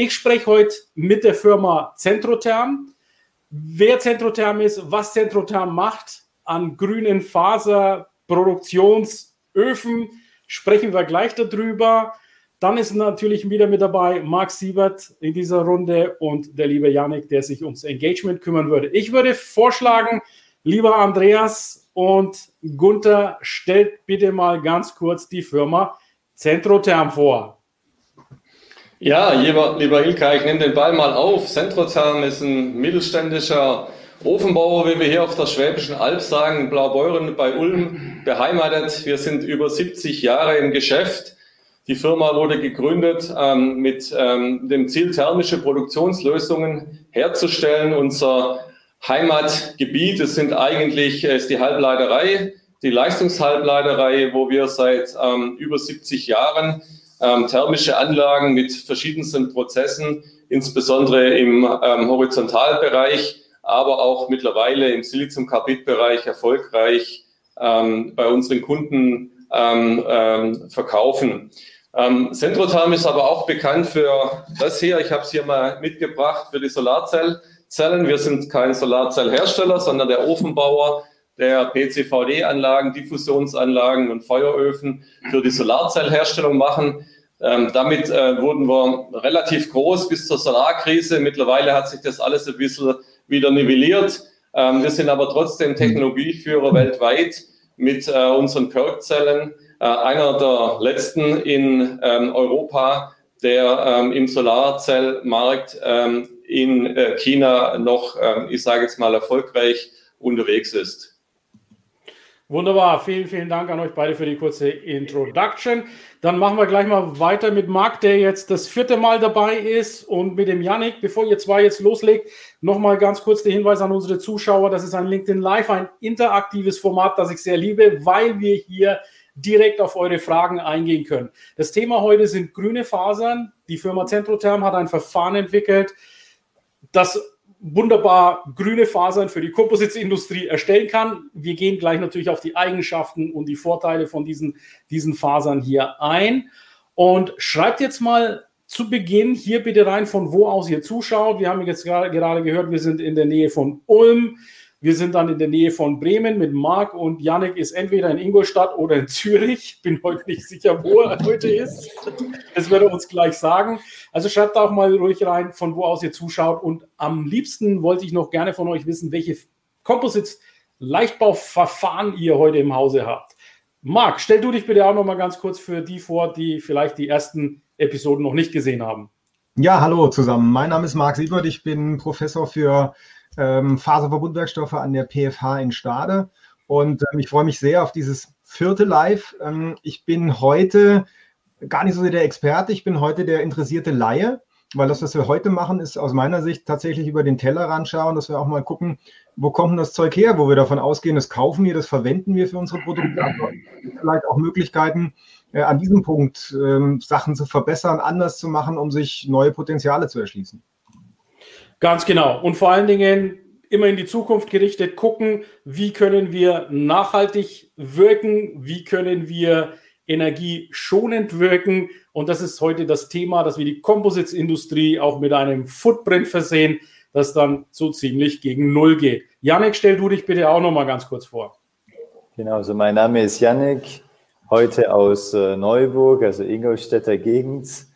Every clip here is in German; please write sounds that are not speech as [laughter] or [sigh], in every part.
Ich spreche heute mit der Firma Centrotherm. Wer Centrotherm ist, was Centrotherm macht an grünen Faserproduktionsöfen, sprechen wir gleich darüber. Dann ist natürlich wieder mit dabei Marc Siebert in dieser Runde und der liebe Yannick, der sich ums Engagement kümmern würde. Ich würde vorschlagen, lieber Andreas und Gunther, stellt bitte mal ganz kurz die Firma Centrotherm vor. Ja, lieber, lieber Ilka, ich nehme den Ball mal auf. Centrotherm ist ein mittelständischer Ofenbauer, wie wir hier auf der Schwäbischen Alb sagen, Blaubeuren bei Ulm beheimatet. Wir sind über 70 Jahre im Geschäft. Die Firma wurde gegründet ähm, mit ähm, dem Ziel, thermische Produktionslösungen herzustellen. Unser Heimatgebiet, es sind eigentlich, ist die Halbleiterei, die Leistungshalbleiterei, wo wir seit ähm, über 70 Jahren ähm, thermische Anlagen mit verschiedensten Prozessen, insbesondere im ähm, Horizontalbereich, aber auch mittlerweile im Siliziumkarbidbereich erfolgreich ähm, bei unseren Kunden ähm, ähm, verkaufen. Ähm, Centrotherm ist aber auch bekannt für das hier. Ich habe es hier mal mitgebracht für die Solarzellen. Wir sind kein Solarzellhersteller, sondern der Ofenbauer, der PCVD-Anlagen, Diffusionsanlagen und Feueröfen für die Solarzellherstellung machen. Ähm, damit äh, wurden wir relativ groß bis zur Solarkrise. Mittlerweile hat sich das alles ein bisschen wieder nivelliert. Ähm, wir sind aber trotzdem Technologieführer weltweit mit äh, unseren Perk-Zellen. Äh, einer der letzten in ähm, Europa, der ähm, im Solarzellmarkt ähm, in äh, China noch, ähm, ich sage jetzt mal, erfolgreich unterwegs ist. Wunderbar, vielen, vielen Dank an euch beide für die kurze Introduction. Dann machen wir gleich mal weiter mit Marc, der jetzt das vierte Mal dabei ist und mit dem Yannick. Bevor ihr zwei jetzt loslegt, nochmal ganz kurz der Hinweis an unsere Zuschauer. Das ist ein LinkedIn Live, ein interaktives Format, das ich sehr liebe, weil wir hier direkt auf eure Fragen eingehen können. Das Thema heute sind grüne Fasern. Die Firma Centrotherm hat ein Verfahren entwickelt, das wunderbar grüne Fasern für die Kompositindustrie erstellen kann. Wir gehen gleich natürlich auf die Eigenschaften und die Vorteile von diesen, diesen Fasern hier ein. Und schreibt jetzt mal zu Beginn hier bitte rein, von wo aus ihr zuschaut. Wir haben jetzt gerade gehört, wir sind in der Nähe von Ulm. Wir sind dann in der Nähe von Bremen mit Marc und Yannick ist entweder in Ingolstadt oder in Zürich. Bin heute nicht sicher, wo er heute ist. Das wird er uns gleich sagen. Also schreibt auch mal ruhig rein, von wo aus ihr zuschaut. Und am liebsten wollte ich noch gerne von euch wissen, welche Composites Leichtbauverfahren ihr heute im Hause habt. Marc, stell du dich bitte auch noch mal ganz kurz für die vor, die vielleicht die ersten Episoden noch nicht gesehen haben. Ja, hallo zusammen. Mein Name ist Marc Siebert. Ich bin Professor für ähm, Faserverbundwerkstoffe an der PFH in Stade. Und ähm, ich freue mich sehr auf dieses vierte Live. Ähm, ich bin heute gar nicht so sehr der Experte, ich bin heute der interessierte Laie, weil das, was wir heute machen, ist aus meiner Sicht tatsächlich über den Tellerrand schauen, dass wir auch mal gucken, wo kommt denn das Zeug her, wo wir davon ausgehen, das kaufen wir, das verwenden wir für unsere Produkte. Aber vielleicht auch Möglichkeiten, äh, an diesem Punkt äh, Sachen zu verbessern, anders zu machen, um sich neue Potenziale zu erschließen. Ganz genau. Und vor allen Dingen immer in die Zukunft gerichtet gucken, wie können wir nachhaltig wirken, wie können wir energieschonend wirken. Und das ist heute das Thema, dass wir die Composites-Industrie auch mit einem Footprint versehen, das dann so ziemlich gegen Null geht. Janek, stell du dich bitte auch noch mal ganz kurz vor. Genau, also mein Name ist Janek, heute aus äh, Neuburg, also Ingolstädter Gegend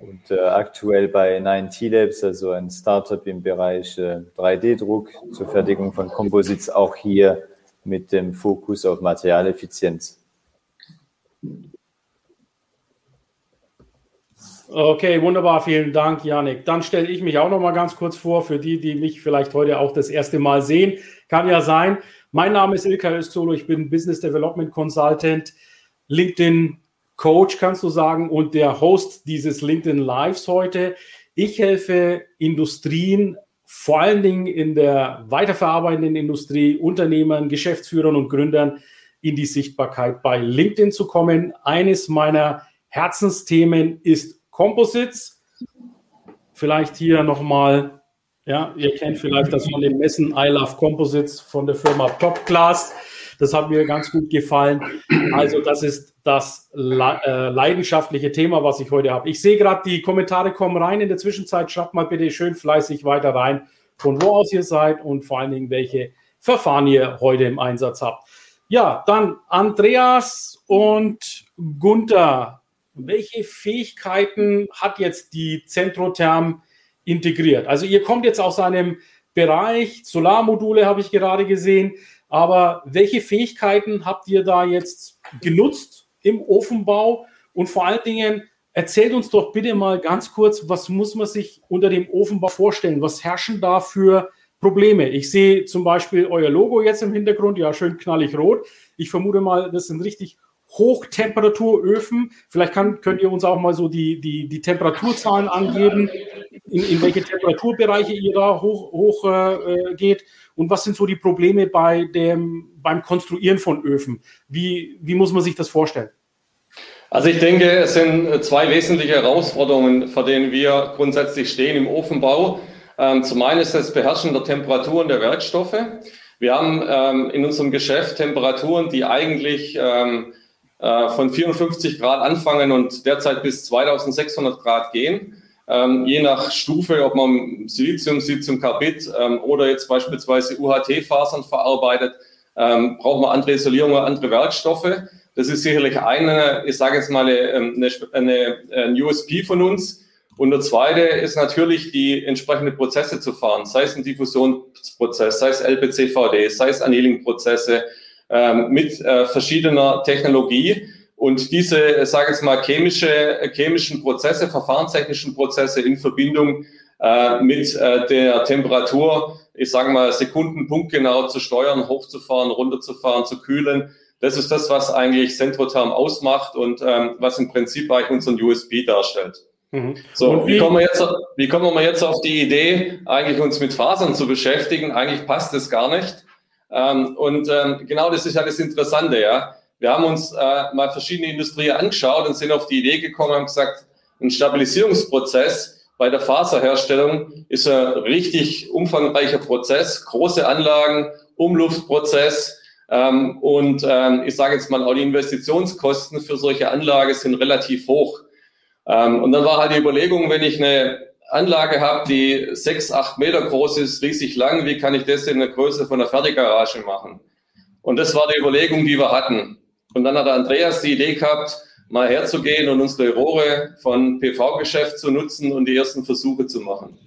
und äh, aktuell bei 9T Labs, also ein Startup im Bereich äh, 3D-Druck zur Fertigung von Composites, auch hier mit dem Fokus auf Materialeffizienz. Okay, wunderbar, vielen Dank, Janik. Dann stelle ich mich auch noch mal ganz kurz vor, für die, die mich vielleicht heute auch das erste Mal sehen. Kann ja sein. Mein Name ist Ilka Öztolo, ich bin Business Development Consultant, LinkedIn Coach, kannst du sagen, und der Host dieses LinkedIn Lives heute. Ich helfe Industrien, vor allen Dingen in der weiterverarbeitenden Industrie, Unternehmern, Geschäftsführern und Gründern in die Sichtbarkeit bei LinkedIn zu kommen. Eines meiner Herzensthemen ist Composites. Vielleicht hier nochmal, ja, ihr kennt vielleicht das von den Messen I Love Composites von der Firma Top Class. Das hat mir ganz gut gefallen. Also das ist das äh, leidenschaftliche Thema, was ich heute habe. Ich sehe gerade, die Kommentare kommen rein. In der Zwischenzeit schreibt mal bitte schön fleißig weiter rein, von wo aus ihr seid und vor allen Dingen, welche Verfahren ihr heute im Einsatz habt. Ja, dann Andreas und Gunther. Welche Fähigkeiten hat jetzt die Zentrotherm integriert? Also ihr kommt jetzt aus einem Bereich, Solarmodule habe ich gerade gesehen, aber welche Fähigkeiten habt ihr da jetzt genutzt im Ofenbau? Und vor allen Dingen, erzählt uns doch bitte mal ganz kurz, was muss man sich unter dem Ofenbau vorstellen? Was herrschen da für Probleme? Ich sehe zum Beispiel euer Logo jetzt im Hintergrund, ja, schön knallig rot. Ich vermute mal, das sind richtig Hochtemperaturöfen. Vielleicht kann, könnt ihr uns auch mal so die, die, die Temperaturzahlen angeben, in, in welche Temperaturbereiche ihr da hoch, hoch äh, geht. Und was sind so die Probleme bei dem, beim Konstruieren von Öfen? Wie, wie muss man sich das vorstellen? Also ich denke, es sind zwei wesentliche Herausforderungen, vor denen wir grundsätzlich stehen im Ofenbau. Ähm, zum einen ist das Beherrschen der Temperaturen der Werkstoffe. Wir haben ähm, in unserem Geschäft Temperaturen, die eigentlich ähm, äh, von 54 Grad anfangen und derzeit bis 2600 Grad gehen. Ähm, je nach Stufe, ob man Silizium, Siliziumkarbid ähm, oder jetzt beispielsweise UHT-Fasern verarbeitet, ähm, braucht man andere Isolierung oder andere Werkstoffe. Das ist sicherlich eine, ich sage jetzt mal, eine, eine, eine USP von uns. Und der zweite ist natürlich, die entsprechenden Prozesse zu fahren, sei es ein Diffusionsprozess, sei es LPCVD, sei es Annealing-Prozesse ähm, mit äh, verschiedener Technologie. Und diese, sage ich mal, chemische, chemischen Prozesse, verfahrenstechnischen Prozesse in Verbindung äh, mit äh, der Temperatur, ich sage mal, Sekunden punktgenau zu steuern, hochzufahren, runterzufahren, zu kühlen. Das ist das, was eigentlich Centrotherm ausmacht und ähm, was im Prinzip eigentlich unseren USB darstellt. Mhm. So, wie, wie, kommen wir jetzt, wie kommen wir jetzt auf die Idee, eigentlich uns mit Fasern zu beschäftigen? Eigentlich passt das gar nicht. Ähm, und ähm, genau das ist ja das Interessante, ja. Wir haben uns äh, mal verschiedene Industrien angeschaut und sind auf die Idee gekommen, haben gesagt, ein Stabilisierungsprozess bei der Faserherstellung ist ein richtig umfangreicher Prozess, große Anlagen, Umluftprozess, ähm, und ähm, ich sage jetzt mal, auch die Investitionskosten für solche Anlagen sind relativ hoch. Ähm, und dann war halt die Überlegung, wenn ich eine Anlage habe, die sechs, acht Meter groß ist, riesig lang, wie kann ich das in der Größe von einer Fertiggarage machen? Und das war die Überlegung, die wir hatten. Und dann hat Andreas die Idee gehabt, mal herzugehen und unsere Rohre von PV-Geschäft zu nutzen und die ersten Versuche zu machen.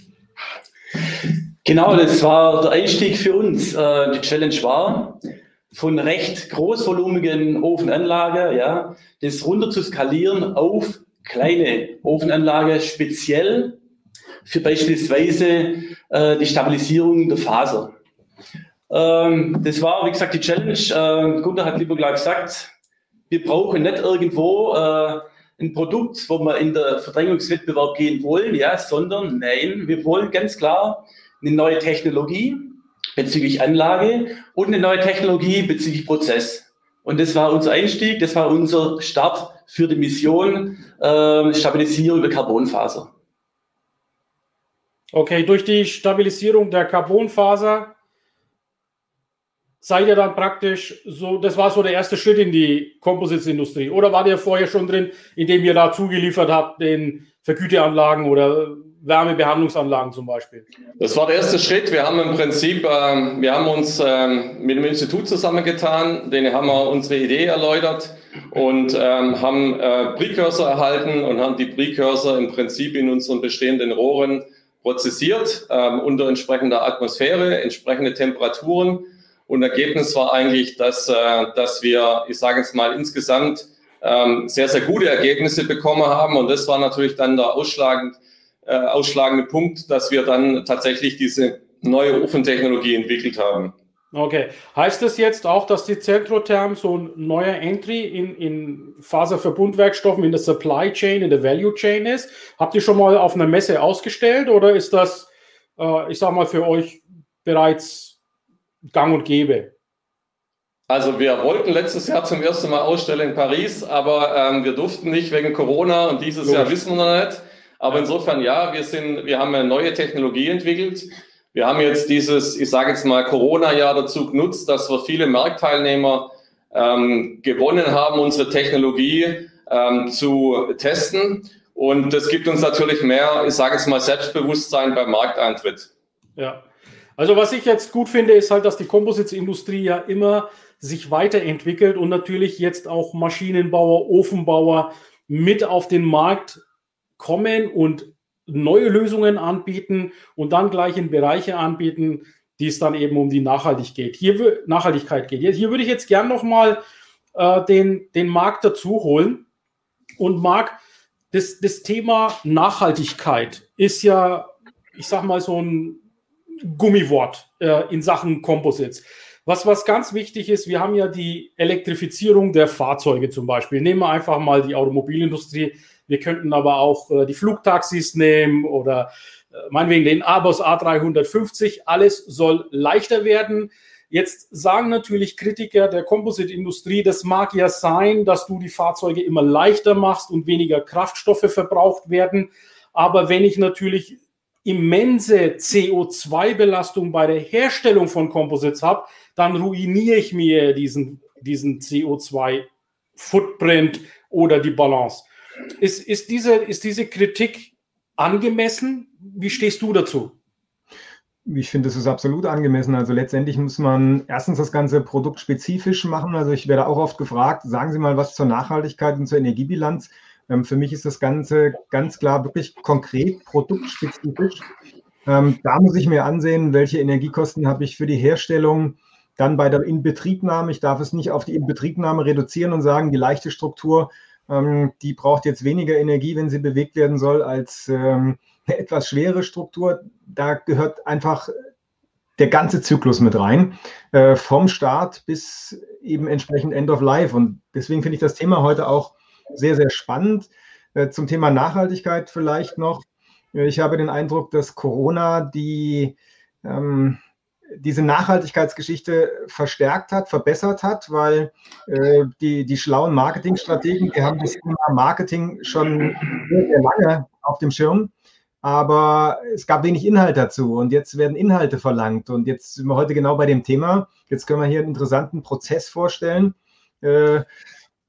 Genau, das war der Einstieg für uns. Äh, die Challenge war, von recht großvolumigen Ofenanlage, ja, das runter zu skalieren auf kleine Ofenanlage speziell für beispielsweise äh, die Stabilisierung der Faser. Ähm, das war, wie gesagt, die Challenge. Äh, Gunter hat lieber gleich gesagt, wir brauchen nicht irgendwo äh, ein Produkt, wo wir in der Verdrängungswettbewerb gehen wollen, ja, sondern nein, wir wollen ganz klar eine neue Technologie bezüglich Anlage und eine neue Technologie bezüglich Prozess. Und das war unser Einstieg, das war unser Start für die Mission äh, Stabilisierung der Carbonfaser. Okay, durch die Stabilisierung der Carbonfaser seid ihr dann praktisch so, das war so der erste Schritt in die Composites-Industrie. Oder war der vorher schon drin, indem ihr da zugeliefert habt, den Vergüteanlagen oder Wärmebehandlungsanlagen zum Beispiel? Das war der erste Schritt. Wir haben im Prinzip, äh, wir haben uns äh, mit dem Institut zusammengetan, denen haben wir unsere Idee erläutert und ähm, haben äh, Precursor erhalten und haben die Precursor im Prinzip in unseren bestehenden Rohren prozessiert ähm, unter entsprechender Atmosphäre, entsprechende Temperaturen. Und Ergebnis war eigentlich, dass, äh, dass wir, ich sage jetzt mal, insgesamt ähm, sehr, sehr gute Ergebnisse bekommen haben. Und das war natürlich dann der ausschlagend, äh, ausschlagende Punkt, dass wir dann tatsächlich diese neue Ofentechnologie entwickelt haben. Okay. Heißt das jetzt auch, dass die Centrotherm so ein neuer Entry in, in Faserverbundwerkstoffen in der Supply Chain, in der Value Chain ist? Habt ihr schon mal auf einer Messe ausgestellt oder ist das, äh, ich sag mal, für euch bereits gang und gäbe? Also wir wollten letztes Jahr zum ersten Mal ausstellen in Paris, aber ähm, wir durften nicht wegen Corona und dieses Logisch. Jahr wissen wir noch nicht. Aber insofern ja, wir sind, wir haben eine neue Technologie entwickelt wir haben jetzt dieses, ich sage jetzt mal, Corona-Jahr dazu genutzt, dass wir viele Marktteilnehmer ähm, gewonnen haben, unsere Technologie ähm, zu testen. Und das gibt uns natürlich mehr, ich sage jetzt mal, Selbstbewusstsein beim Markteintritt. Ja. Also was ich jetzt gut finde, ist halt, dass die Composites-Industrie ja immer sich weiterentwickelt und natürlich jetzt auch Maschinenbauer, Ofenbauer mit auf den Markt kommen und neue Lösungen anbieten und dann gleich in Bereiche anbieten, die es dann eben um die Nachhaltig geht. Hier, Nachhaltigkeit geht. Hier würde ich jetzt gern nochmal äh, den, den Marc dazu holen. Und Marc, das, das Thema Nachhaltigkeit ist ja, ich sag mal, so ein Gummiwort äh, in Sachen Composites. Was, was ganz wichtig ist, wir haben ja die Elektrifizierung der Fahrzeuge zum Beispiel. Nehmen wir einfach mal die Automobilindustrie wir könnten aber auch äh, die Flugtaxis nehmen oder äh, meinetwegen den Abos A350. Alles soll leichter werden. Jetzt sagen natürlich Kritiker der Composite-Industrie, das mag ja sein, dass du die Fahrzeuge immer leichter machst und weniger Kraftstoffe verbraucht werden. Aber wenn ich natürlich immense CO2-Belastung bei der Herstellung von Composites habe, dann ruiniere ich mir diesen, diesen CO2-Footprint oder die Balance. Ist, ist, diese, ist diese Kritik angemessen? Wie stehst du dazu? Ich finde, es ist absolut angemessen. Also letztendlich muss man erstens das ganze Produkt spezifisch machen. Also ich werde auch oft gefragt, sagen Sie mal was zur Nachhaltigkeit und zur Energiebilanz. Ähm, für mich ist das Ganze ganz klar wirklich konkret produktspezifisch. Ähm, da muss ich mir ansehen, welche Energiekosten habe ich für die Herstellung, dann bei der Inbetriebnahme. Ich darf es nicht auf die Inbetriebnahme reduzieren und sagen, die leichte Struktur ähm, die braucht jetzt weniger Energie, wenn sie bewegt werden soll, als ähm, eine etwas schwere Struktur. Da gehört einfach der ganze Zyklus mit rein, äh, vom Start bis eben entsprechend End of Life. Und deswegen finde ich das Thema heute auch sehr, sehr spannend. Äh, zum Thema Nachhaltigkeit vielleicht noch. Ich habe den Eindruck, dass Corona die ähm, diese Nachhaltigkeitsgeschichte verstärkt hat, verbessert hat, weil äh, die, die schlauen Marketingstrategen, die haben das Thema Marketing schon sehr, lange auf dem Schirm, aber es gab wenig Inhalt dazu und jetzt werden Inhalte verlangt und jetzt sind wir heute genau bei dem Thema. Jetzt können wir hier einen interessanten Prozess vorstellen. Äh,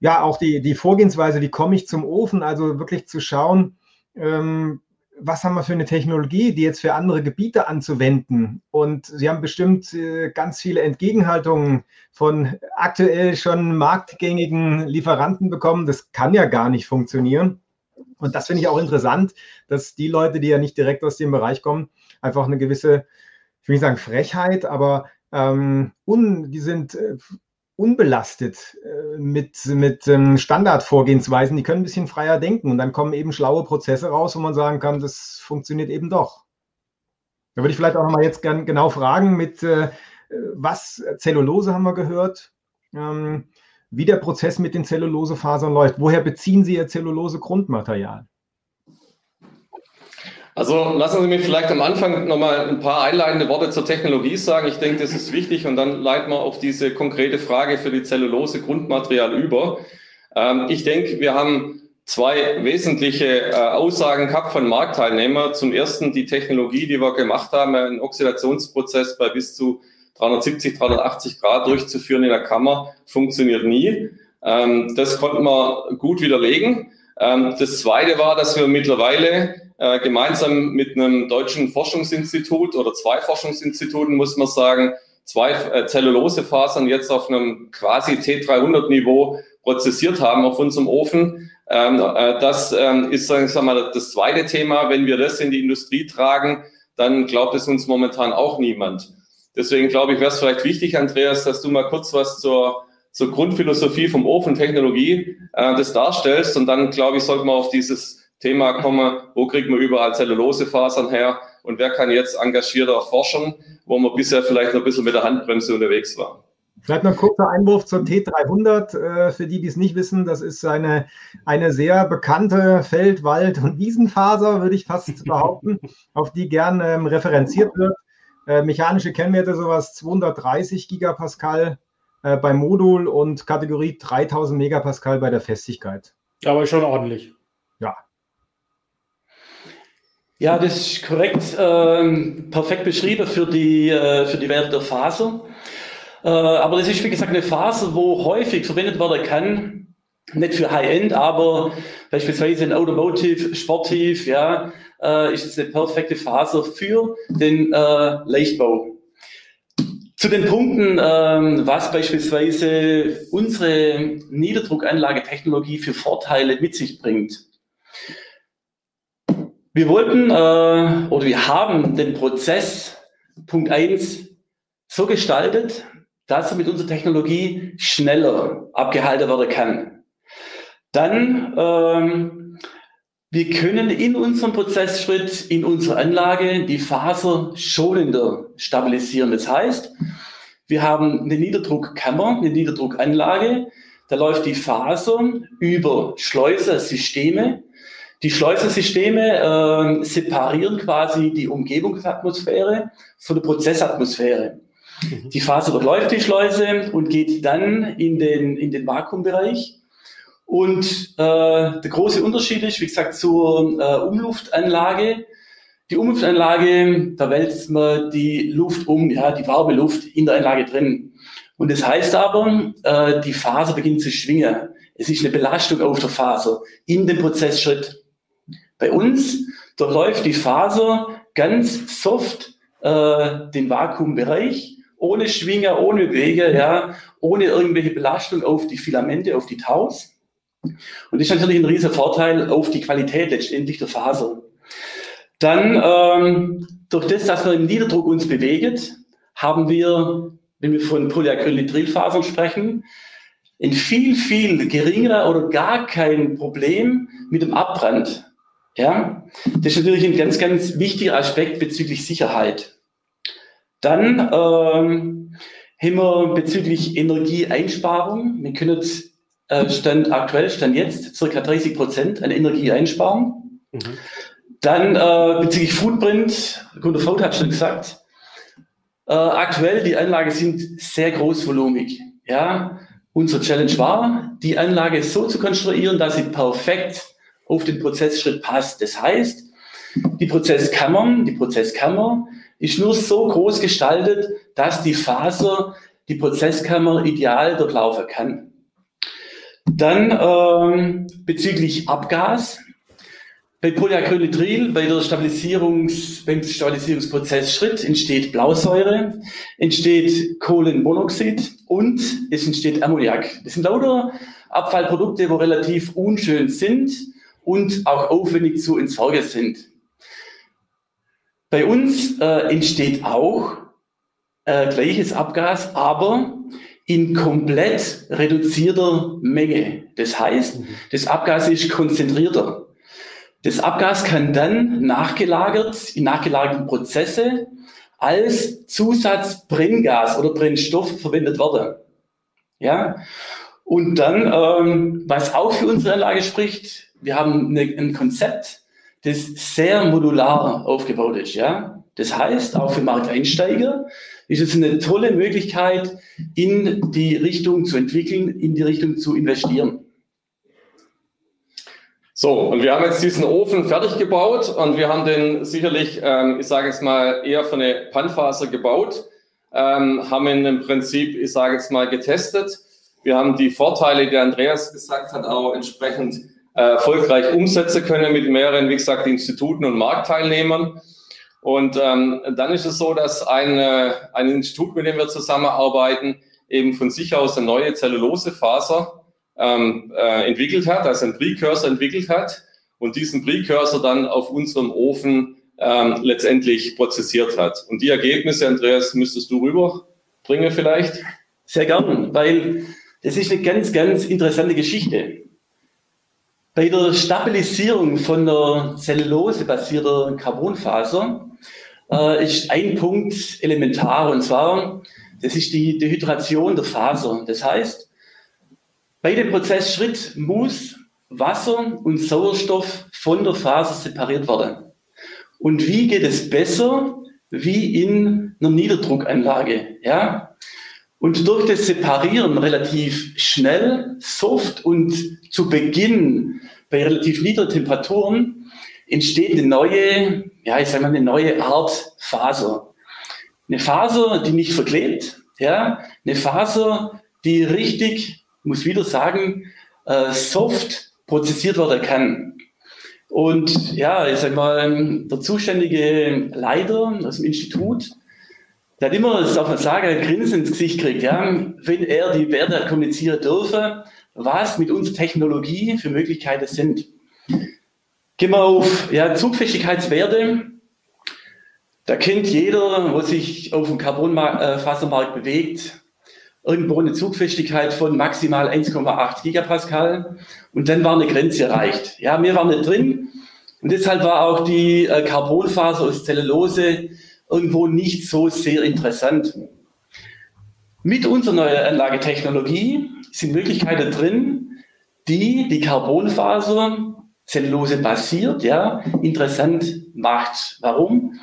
ja, auch die, die Vorgehensweise, wie komme ich zum Ofen, also wirklich zu schauen, ähm, was haben wir für eine Technologie, die jetzt für andere Gebiete anzuwenden? Und Sie haben bestimmt äh, ganz viele Entgegenhaltungen von aktuell schon marktgängigen Lieferanten bekommen. Das kann ja gar nicht funktionieren. Und das finde ich auch interessant, dass die Leute, die ja nicht direkt aus dem Bereich kommen, einfach eine gewisse, ich will nicht sagen Frechheit, aber ähm, un, die sind äh, unbelastet äh, mit, mit ähm, Standardvorgehensweisen, die können ein bisschen freier denken und dann kommen eben schlaue Prozesse raus, wo man sagen kann, das funktioniert eben doch. Da würde ich vielleicht auch noch mal jetzt gern genau fragen, mit äh, was Zellulose haben wir gehört, ähm, wie der Prozess mit den Zellulosefasern läuft. Woher beziehen Sie Ihr Zellulose-Grundmaterial? Also lassen Sie mich vielleicht am Anfang nochmal ein paar einleitende Worte zur Technologie sagen. Ich denke, das ist wichtig und dann leiten wir auf diese konkrete Frage für die Zellulose Grundmaterial über. Ähm, ich denke, wir haben zwei wesentliche äh, Aussagen gehabt von Marktteilnehmern. Zum ersten die Technologie, die wir gemacht haben, einen Oxidationsprozess bei bis zu 370, 380 Grad durchzuführen in der Kammer, funktioniert nie. Ähm, das konnten wir gut widerlegen. Ähm, das zweite war, dass wir mittlerweile äh, gemeinsam mit einem deutschen Forschungsinstitut oder zwei Forschungsinstituten, muss man sagen, zwei äh, Zellulosefasern jetzt auf einem quasi T300-Niveau prozessiert haben auf unserem Ofen. Ähm, äh, das ähm, ist, sagen wir mal, das zweite Thema. Wenn wir das in die Industrie tragen, dann glaubt es uns momentan auch niemand. Deswegen glaube ich, wäre es vielleicht wichtig, Andreas, dass du mal kurz was zur, zur Grundphilosophie vom Ofentechnologie äh, das darstellst. Und dann, glaube ich, sollte man auf dieses Thema kommen, wo kriegt man überall Zellulosefasern her und wer kann jetzt engagierter forschen, wo man bisher vielleicht noch ein bisschen mit der Handbremse unterwegs war. Vielleicht noch ein kurzer Einwurf zur T300. Äh, für die, die es nicht wissen, das ist eine, eine sehr bekannte Feld-, Wald- und Wiesenfaser, würde ich fast [laughs] behaupten, auf die gern ähm, referenziert wird. Äh, mechanische Kennwerte sowas 230 Gigapascal äh, beim Modul und Kategorie 3000 Megapascal bei der Festigkeit. Aber schon ordentlich. Ja. Das ist korrekt. Ähm, perfekt beschrieben für die, äh, für die Werte der Faser. Äh, aber das ist, wie gesagt, eine Phase, wo häufig verwendet werden kann, nicht für High-End, aber beispielsweise in Automotive, Sportiv, ja, äh, ist es eine perfekte Phase für den äh, Leichtbau. Zu den Punkten, ähm, was beispielsweise unsere Niederdruckanlagetechnologie für Vorteile mit sich bringt. Wir wollten äh, oder wir haben den Prozess Punkt eins so gestaltet, dass er mit unserer Technologie schneller abgehalten werden kann. Dann, ähm, wir können in unserem Prozessschritt, in unserer Anlage die Faser schonender stabilisieren. Das heißt, wir haben eine Niederdruckkammer, eine Niederdruckanlage. Da läuft die Faser über Schleusensysteme. Die Schleusensysteme äh, separieren quasi die Umgebungsatmosphäre von der Prozessatmosphäre. Mhm. Die Faser durchläuft die Schleuse und geht dann in den, in den Vakuumbereich. Und äh, der große Unterschied ist, wie gesagt, zur äh, Umluftanlage. Die Umluftanlage, da wälzt man die Luft um, ja, die warme Luft in der Anlage drin. Und das heißt aber, äh, die Faser beginnt zu schwingen. Es ist eine Belastung auf der Faser in dem Prozessschritt. Bei uns durchläuft die Faser ganz soft äh, den Vakuumbereich ohne Schwinger, ohne Wege, ja, ohne irgendwelche Belastung auf die Filamente, auf die Taus. Und das ist natürlich ein riesiger Vorteil auf die Qualität letztendlich der Faser. Dann, ähm, durch das, dass wir im Niederdruck uns bewegen, haben wir, wenn wir von Polyacrylnitrilfasern sprechen, ein viel, viel geringerer oder gar kein Problem mit dem Abbrand. Ja, das ist natürlich ein ganz, ganz wichtiger Aspekt bezüglich Sicherheit. Dann ähm, haben wir bezüglich Energieeinsparung, wir können jetzt, äh, Stand aktuell, Stand jetzt, circa 30 Prozent an Energie einsparen. Mhm. Dann äh, bezüglich Footprint, Gunter Vogt hat schon gesagt, äh, aktuell die Anlage sind sehr großvolumig. Ja, unser Challenge war, die Anlage so zu konstruieren, dass sie perfekt auf den Prozessschritt passt. Das heißt, die Prozesskammern, die Prozesskammer ist nur so groß gestaltet, dass die Faser die Prozesskammer ideal durchlaufen kann. Dann ähm, bezüglich Abgas. Bei Polyacrylnitril, bei der Stabilisierungs, beim Stabilisierungsprozessschritt entsteht Blausäure, entsteht Kohlenmonoxid und es entsteht Ammoniak. Das sind lauter Abfallprodukte, wo relativ unschön sind und auch aufwendig zu entsorgen sind. Bei uns äh, entsteht auch äh, gleiches Abgas, aber in komplett reduzierter Menge. Das heißt, mhm. das Abgas ist konzentrierter. Das Abgas kann dann nachgelagert, in nachgelagerten Prozesse als Zusatzbrenngas oder Brennstoff verwendet werden. Ja? Und dann, ähm, was auch für unsere Anlage spricht, wir haben eine, ein Konzept, das sehr modular aufgebaut ist. Ja? Das heißt, auch für Markteinsteiger ist es eine tolle Möglichkeit, in die Richtung zu entwickeln, in die Richtung zu investieren. So, und wir haben jetzt diesen Ofen fertig gebaut und wir haben den sicherlich, ähm, ich sage jetzt mal, eher für eine Pannfaser gebaut, ähm, haben ihn im Prinzip, ich sage jetzt mal, getestet. Wir haben die Vorteile, die Andreas gesagt hat, auch entsprechend erfolgreich umsetzen können mit mehreren, wie gesagt, Instituten und Marktteilnehmern. Und ähm, dann ist es so, dass ein, äh, ein Institut, mit dem wir zusammenarbeiten, eben von sich aus eine neue Zellulosefaser ähm, äh, entwickelt hat, also einen Precursor entwickelt hat und diesen Precursor dann auf unserem Ofen ähm, letztendlich prozessiert hat. Und die Ergebnisse, Andreas, müsstest du rüberbringen vielleicht? Sehr gern, weil das ist eine ganz, ganz interessante Geschichte. Bei der Stabilisierung von der Zellulose-basierter Carbonfaser äh, ist ein Punkt elementar und zwar, das ist die Dehydration der Faser. Das heißt, bei dem Prozessschritt muss Wasser und Sauerstoff von der Faser separiert werden. Und wie geht es besser wie in einer Niederdruckanlage? Ja? Und durch das Separieren relativ schnell, soft und zu Beginn bei relativ niedrigen Temperaturen entsteht eine neue, ja, ich sage mal, eine neue Art Faser. Eine Faser, die nicht verklebt, ja, eine Faser, die richtig, muss wieder sagen, äh, soft prozessiert werden kann. Und ja, ich sag mal, der zuständige Leiter aus dem Institut, der hat immer, das darf man sagen, ein Grinsen ins Gesicht kriegt, ja, wenn er die Werte kommunizieren dürfe, was mit unserer Technologie für Möglichkeiten sind. Gehen wir auf ja, Zugfestigkeitswerte. Da kennt jeder, wo sich auf dem Carbonfasermarkt bewegt, irgendwo eine Zugfestigkeit von maximal 1,8 Gigapascal und dann war eine Grenze erreicht. Ja, wir waren nicht drin und deshalb war auch die äh, Carbonfaser aus Zellulose irgendwo nicht so sehr interessant. Mit unserer neuen Anlagetechnologie sind Möglichkeiten drin, die die Carbonfaser Zellulose basiert, ja, interessant macht. Warum?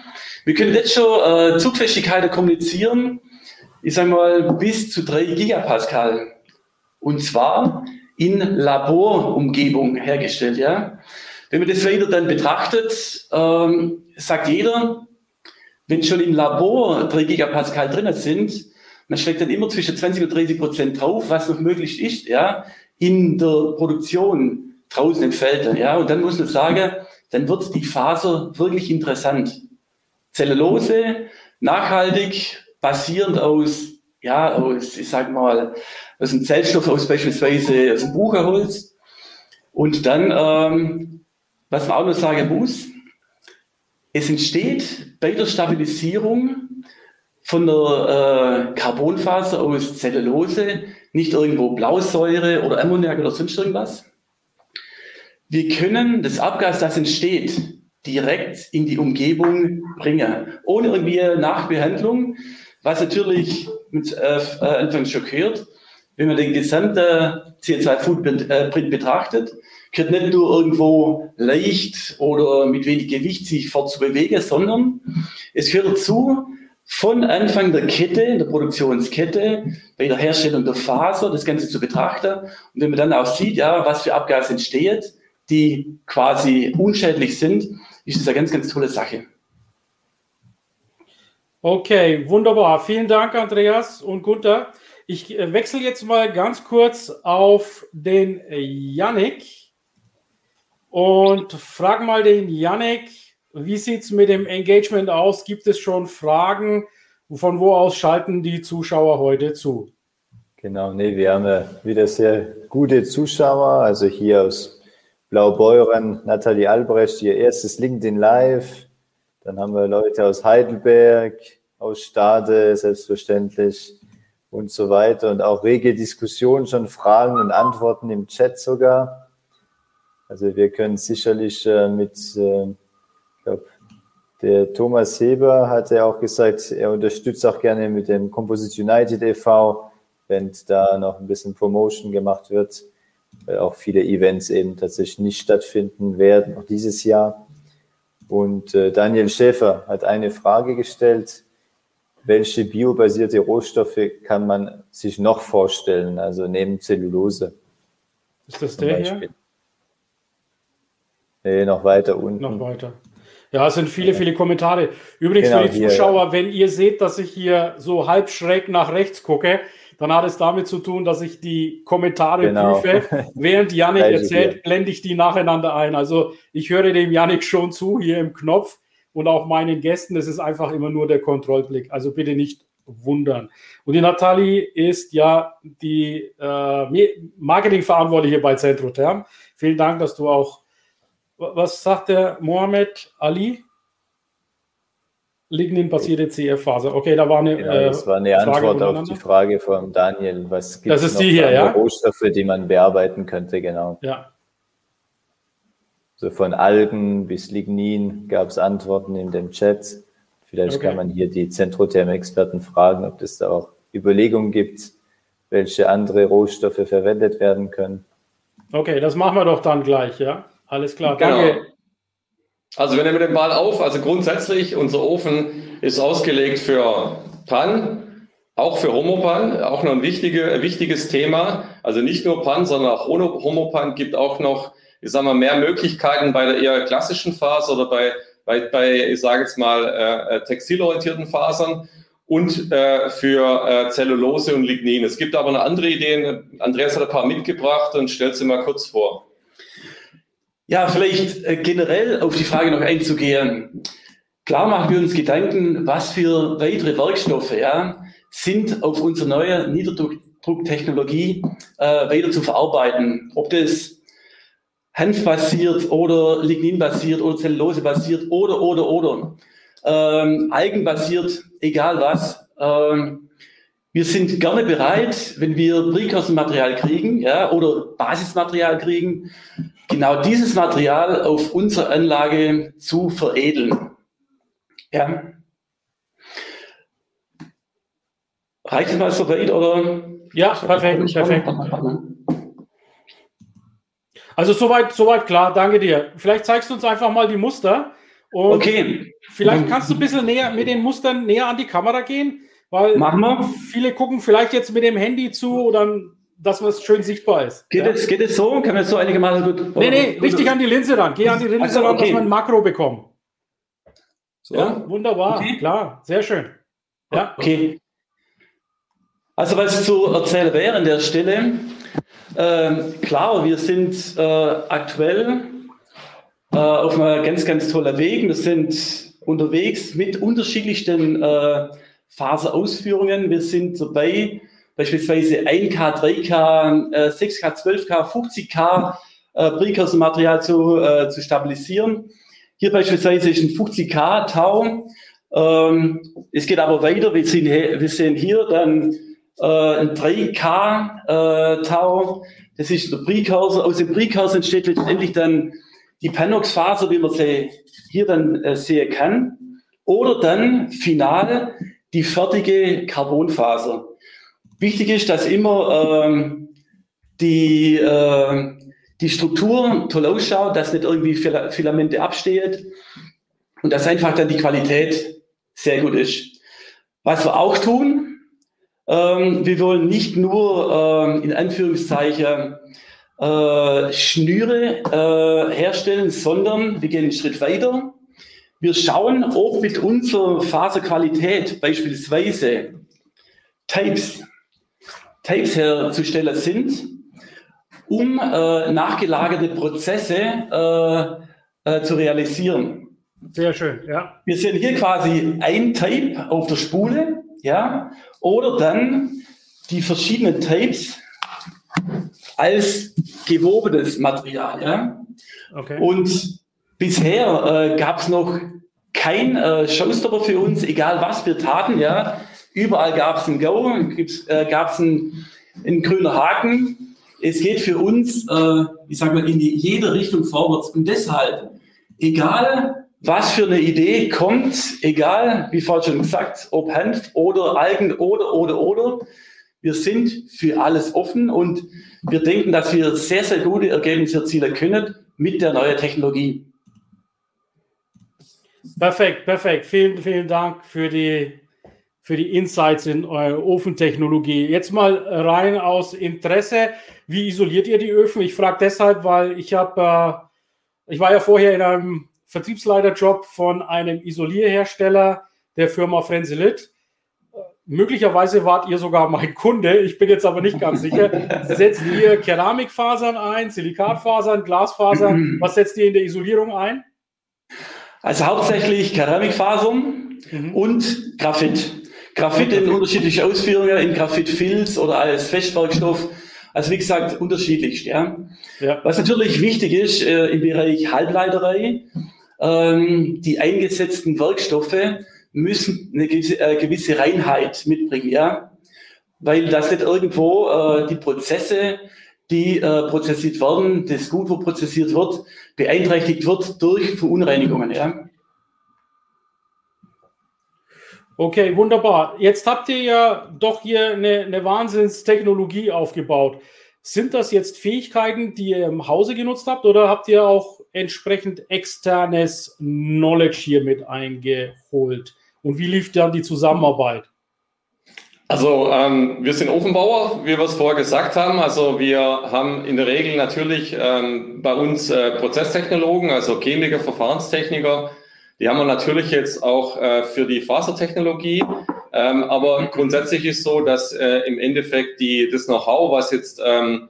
Wir können jetzt schon äh, Zugfestigkeiten kommunizieren, ich sage mal, bis zu drei Gigapascal. Und zwar in Laborumgebung hergestellt. Ja. Wenn man das weiter dann betrachtet, ähm, sagt jeder, wenn schon im Labor drei Gigapascal drin sind, man schlägt dann immer zwischen 20 und 30 Prozent drauf, was noch möglich ist, ja, in der Produktion draußen im Feld. Ja. Und dann muss man sagen, dann wird die Faser wirklich interessant. Zellulose, nachhaltig, basierend aus, ja, aus, ich sag mal, aus dem Zellstoff, aus beispielsweise aus dem Bucherholz. Und dann, ähm, was man auch noch sagen muss, es entsteht bei der Stabilisierung von der äh, Carbonfaser aus Zellulose nicht irgendwo Blausäure oder Ammoniak oder sonst irgendwas. Wir können das Abgas, das entsteht, direkt in die Umgebung bringen, ohne irgendwie Nachbehandlung. Was natürlich mit äh, äh, anfangs schockiert, wenn man den gesamten CO2-Footprint äh, betrachtet, gehört nicht nur irgendwo leicht oder mit wenig Gewicht sich fortzubewegen, sondern es gehört dazu, von Anfang der Kette, der Produktionskette, bei der Herstellung der Faser, das Ganze zu betrachten. Und wenn man dann auch sieht, ja, was für Abgas entsteht, die quasi unschädlich sind, ist das eine ganz, ganz tolle Sache. Okay, wunderbar. Vielen Dank, Andreas und Gunther. Ich äh, wechsle jetzt mal ganz kurz auf den Yannick und frage mal den Yannick, wie sieht es mit dem Engagement aus? Gibt es schon Fragen? Von wo aus schalten die Zuschauer heute zu? Genau, nee, wir haben ja wieder sehr gute Zuschauer. Also hier aus Blaubeuren, Nathalie Albrecht, ihr erstes LinkedIn Live. Dann haben wir Leute aus Heidelberg, aus Stade, selbstverständlich und so weiter. Und auch rege Diskussionen, schon Fragen und Antworten im Chat sogar. Also wir können sicherlich äh, mit, äh, ich glaube, der Thomas Heber hat ja auch gesagt, er unterstützt auch gerne mit dem Composite United e.V., wenn da noch ein bisschen Promotion gemacht wird, weil auch viele Events eben tatsächlich nicht stattfinden werden, auch dieses Jahr. Und äh, Daniel Schäfer hat eine Frage gestellt. Welche biobasierte Rohstoffe kann man sich noch vorstellen, also neben Zellulose? Ist das der hier? Nee, noch weiter unten. Noch weiter. Ja, es sind viele, viele Kommentare. Übrigens genau, für die Zuschauer, hier, ja. wenn ihr seht, dass ich hier so halb schräg nach rechts gucke, dann hat es damit zu tun, dass ich die Kommentare genau. prüfe. [laughs] Während Yannick erzählt, blende ich die nacheinander ein. Also ich höre dem Yannick schon zu hier im Knopf und auch meinen Gästen. Das ist einfach immer nur der Kontrollblick. Also bitte nicht wundern. Und die Nathalie ist ja die äh, Marketingverantwortliche bei Centrotherm. Vielen Dank, dass du auch, was sagt der Mohamed Ali? Lignin-basierte CF-Faser. Okay, da war eine. Genau, das war eine Frage Antwort auf die Frage von Daniel. Was gibt es noch die hier, ja? Rohstoffe, die man bearbeiten könnte, genau. Ja. So von Algen bis Lignin gab es Antworten in dem Chat. Vielleicht okay. kann man hier die Zentrotherm-Experten fragen, ob es da auch Überlegungen gibt, welche andere Rohstoffe verwendet werden können. Okay, das machen wir doch dann gleich, ja? Alles klar, genau. danke. Also wir nehmen den Ball auf. Also grundsätzlich, unser Ofen ist ausgelegt für Pan, auch für Homopan, auch noch ein wichtige, wichtiges Thema. Also nicht nur Pan, sondern auch Homopan gibt auch noch, ich sage mal, mehr Möglichkeiten bei der eher klassischen Phase oder bei, bei, bei ich sage jetzt mal, äh, äh, textilorientierten Fasern und äh, für äh, Zellulose und Lignin. Es gibt aber eine andere Idee. Andreas hat ein paar mitgebracht und stellt sie mal kurz vor. Ja, vielleicht äh, generell auf die Frage noch einzugehen. Klar machen wir uns Gedanken, was für weitere Werkstoffe ja, sind auf unserer neuen Niederdrucktechnologie äh, weiter zu verarbeiten. Ob das hanfbasiert oder ligninbasiert oder zellulosebasiert oder, oder, oder. Ähm, algenbasiert, egal was. Ähm, wir sind gerne bereit, wenn wir Präkursormaterial kriegen ja, oder Basismaterial kriegen, genau dieses Material auf unserer Anlage zu veredeln. Ja. Reicht es mal so weit oder? Ja, perfekt, perfekt. Also soweit, soweit klar, danke dir. Vielleicht zeigst du uns einfach mal die Muster. Und okay. Vielleicht kannst du ein bisschen näher mit den Mustern näher an die Kamera gehen, weil Machen wir. viele gucken vielleicht jetzt mit dem Handy zu oder dass es schön sichtbar ist. Geht, ja? es, geht es so? Kann man so einigermaßen gut. Nee, nee, richtig an die Linse ran. Geh an die Linse also, ran, dass wir ein Makro bekommen. So. Ja, wunderbar, okay. klar, sehr schön. Ja. Okay. Also was zu erzählen wäre an der Stelle, ähm, klar, wir sind äh, aktuell äh, auf einem ganz, ganz toller Weg. Wir sind unterwegs mit unterschiedlichsten äh, Faserausführungen. Wir sind dabei, beispielsweise 1K, 3K, äh, 6K, 12K, 50K äh, Präkursormaterial zu, äh, zu stabilisieren. Hier beispielsweise ist ein 50K Tau. Ähm, es geht aber weiter. Wir sehen, wir sehen hier dann äh, ein 3K äh, Tau. Das ist der Prekursor. Aus dem Prekursor entsteht letztendlich dann die Panox-Faser, wie man sie hier dann äh, sehen kann. Oder dann final die fertige Carbonfaser. Wichtig ist, dass immer ähm, die, äh, die Struktur toll ausschaut, dass nicht irgendwie Filamente abstehen und dass einfach dann die Qualität sehr gut ist. Was wir auch tun, ähm, wir wollen nicht nur ähm, in Anführungszeichen äh, Schnüre äh, herstellen, sondern wir gehen einen Schritt weiter. Wir schauen, ob mit unserer Faserqualität beispielsweise Tapes Tapes herzustellen sind, um äh, nachgelagerte Prozesse äh, äh, zu realisieren. Sehr schön, ja. Wir sehen hier quasi ein Tape auf der Spule, ja, oder dann die verschiedenen Tapes als gewobenes Material, ja. Okay. Und bisher äh, gab es noch kein äh, Showstopper für uns, egal was wir taten, ja. Überall gab es ein Go, äh, gab es ein, ein grüner Haken. Es geht für uns, äh, ich sage mal, in die, jede Richtung vorwärts. Und deshalb, egal was für eine Idee kommt, egal, wie vorhin schon gesagt, ob Hanf oder Algen oder, oder, oder, wir sind für alles offen und wir denken, dass wir sehr, sehr gute Ergebnisse erzielen können mit der neuen Technologie. Perfekt, perfekt. Vielen, vielen Dank für die für die Insights in eure Ofentechnologie. Jetzt mal rein aus Interesse. Wie isoliert ihr die Öfen? Ich frage deshalb, weil ich habe, äh, ich war ja vorher in einem Vertriebsleiterjob von einem Isolierhersteller der Firma Frenzelit. Möglicherweise wart ihr sogar mein Kunde, ich bin jetzt aber nicht ganz sicher. [laughs] Setzt ihr Keramikfasern ein, Silikatfasern, Glasfasern? [clears throat] Was setzt ihr in der Isolierung ein? Also hauptsächlich Keramikfasern mhm. und Graphit. Graphit in unterschiedliche Ausführungen, in Graphitfilz oder als Festwerkstoff. Also wie gesagt, unterschiedlichst. Ja. ja. Was natürlich wichtig ist äh, im Bereich Halbleiterei, ähm, die eingesetzten Werkstoffe müssen eine gewisse, äh, gewisse Reinheit mitbringen, ja, weil das nicht irgendwo äh, die Prozesse, die äh, prozessiert werden, das Gut, wo prozessiert wird, beeinträchtigt wird durch Verunreinigungen. Ja. Okay, wunderbar. Jetzt habt ihr ja doch hier eine, eine Wahnsinnstechnologie aufgebaut. Sind das jetzt Fähigkeiten, die ihr im Hause genutzt habt oder habt ihr auch entsprechend externes Knowledge hier mit eingeholt? Und wie lief dann die Zusammenarbeit? Also ähm, wir sind Ofenbauer, wie wir es vorher gesagt haben. Also wir haben in der Regel natürlich ähm, bei uns äh, Prozesstechnologen, also Chemiker, Verfahrenstechniker. Die haben wir natürlich jetzt auch äh, für die Fasertechnologie. Ähm, aber grundsätzlich ist so, dass äh, im Endeffekt die, das Know-how, was jetzt ähm,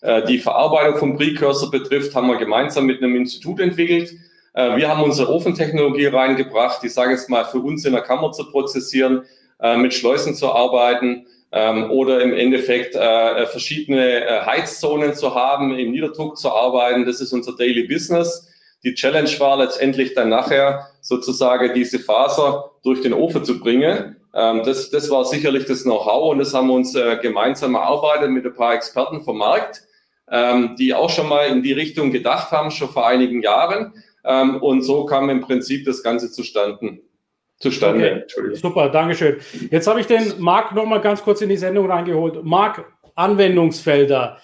äh, die Verarbeitung von Precursor betrifft, haben wir gemeinsam mit einem Institut entwickelt. Äh, wir haben unsere Ofentechnologie reingebracht, die sage ich jetzt mal für uns in der Kammer zu prozessieren äh, mit Schleusen zu arbeiten ähm, oder im Endeffekt äh, verschiedene äh, Heizzonen zu haben, im Niederdruck zu arbeiten. Das ist unser Daily Business. Die Challenge war letztendlich dann nachher sozusagen diese Faser durch den Ofen zu bringen. Ähm, das, das war sicherlich das Know-how und das haben wir uns äh, gemeinsam erarbeitet mit ein paar Experten vom Markt, ähm, die auch schon mal in die Richtung gedacht haben, schon vor einigen Jahren. Ähm, und so kam im Prinzip das Ganze zustande zustande. Okay. Super, Dankeschön. Jetzt habe ich den Marc noch mal ganz kurz in die Sendung reingeholt. Marc, Anwendungsfelder,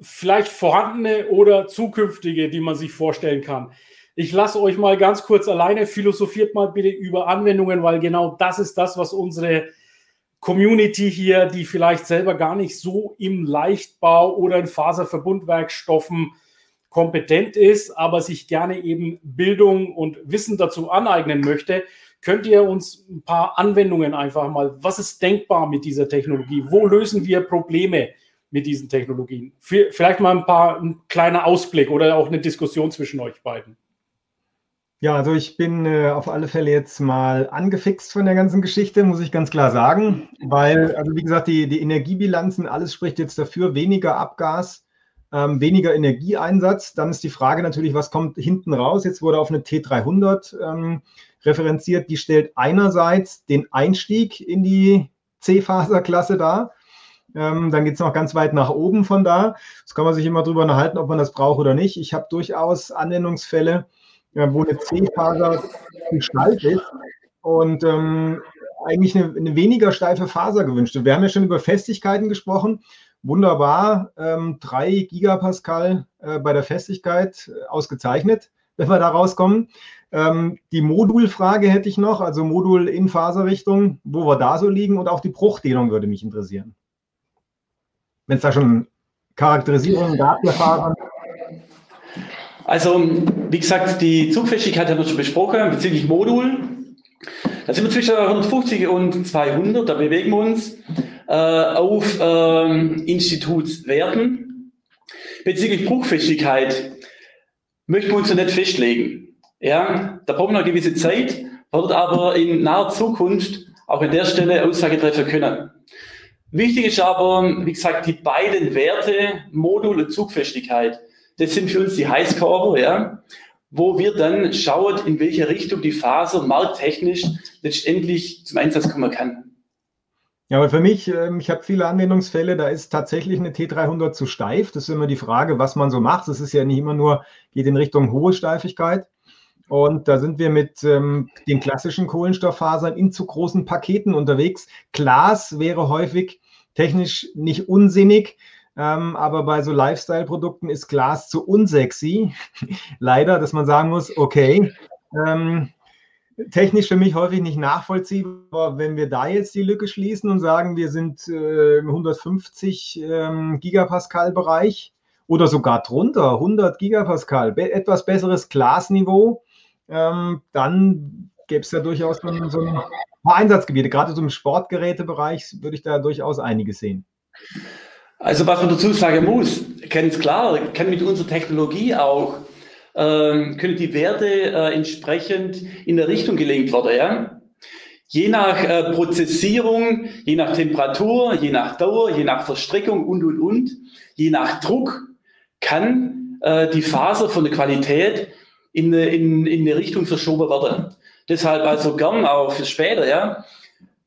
vielleicht vorhandene oder zukünftige, die man sich vorstellen kann. Ich lasse euch mal ganz kurz alleine, philosophiert mal bitte über Anwendungen, weil genau das ist das, was unsere Community hier, die vielleicht selber gar nicht so im Leichtbau oder in Faserverbundwerkstoffen kompetent ist, aber sich gerne eben Bildung und Wissen dazu aneignen möchte, Könnt ihr uns ein paar Anwendungen einfach mal, was ist denkbar mit dieser Technologie? Wo lösen wir Probleme mit diesen Technologien? Vielleicht mal ein paar, ein kleiner Ausblick oder auch eine Diskussion zwischen euch beiden. Ja, also ich bin äh, auf alle Fälle jetzt mal angefixt von der ganzen Geschichte, muss ich ganz klar sagen, weil, also wie gesagt, die, die Energiebilanzen, alles spricht jetzt dafür, weniger Abgas, ähm, weniger Energieeinsatz. Dann ist die Frage natürlich, was kommt hinten raus? Jetzt wurde auf eine T300 ähm, referenziert, die stellt einerseits den Einstieg in die C-Faser-Klasse dar. Ähm, dann geht es noch ganz weit nach oben von da. Das kann man sich immer drüber unterhalten, ob man das braucht oder nicht. Ich habe durchaus Anwendungsfälle, äh, wo eine C-Faser gestaltet ist und ähm, eigentlich eine, eine, weniger steife Faser gewünscht wird. Wir haben ja schon über Festigkeiten gesprochen. Wunderbar, ähm, 3 Gigapascal äh, bei der Festigkeit äh, ausgezeichnet, wenn wir da rauskommen. Ähm, die Modulfrage hätte ich noch, also Modul in Faserrichtung, wo wir da so liegen und auch die Bruchdehnung würde mich interessieren. Wenn es da schon Charakterisierungen gab der Faser. Also, wie gesagt, die Zugfestigkeit haben wir schon besprochen bezüglich Modul. Da sind wir zwischen 150 und 200, da bewegen wir uns äh, auf äh, Institutswerten. Bezüglich Bruchfestigkeit möchten wir uns noch nicht festlegen. Ja, da brauchen wir noch eine gewisse Zeit, wird aber in naher Zukunft auch an der Stelle Aussage treffen können. Wichtig ist aber, wie gesagt, die beiden Werte, Modul und Zugfestigkeit, das sind für uns die Heißkörper, ja, wo wir dann schauen, in welche Richtung die Faser markttechnisch letztendlich zum Einsatz kommen kann. Ja, aber für mich, ähm, ich habe viele Anwendungsfälle, da ist tatsächlich eine T300 zu steif. Das ist immer die Frage, was man so macht. Das ist ja nicht immer nur, geht in Richtung hohe Steifigkeit. Und da sind wir mit ähm, den klassischen Kohlenstofffasern in zu großen Paketen unterwegs. Glas wäre häufig technisch nicht unsinnig, ähm, aber bei so Lifestyle-Produkten ist Glas zu unsexy. [laughs] Leider, dass man sagen muss, okay, ähm, technisch für mich häufig nicht nachvollziehbar, wenn wir da jetzt die Lücke schließen und sagen, wir sind äh, im 150 ähm, Gigapascal-Bereich oder sogar drunter, 100 Gigapascal, be etwas besseres Glasniveau ähm, dann gäbe es ja durchaus so ein, so ein paar Einsatzgebiete. Gerade so im Sportgerätebereich würde ich da durchaus einiges sehen. Also was man dazu sagen muss, ganz klar, kann mit unserer Technologie auch, ähm, können die Werte äh, entsprechend in der Richtung gelenkt werden. Ja? Je nach äh, Prozessierung, je nach Temperatur, je nach Dauer, je nach Verstrickung und, und, und, je nach Druck kann äh, die Faser von der Qualität in, in, in eine Richtung verschoben werden. Deshalb also gern auch für später, ja.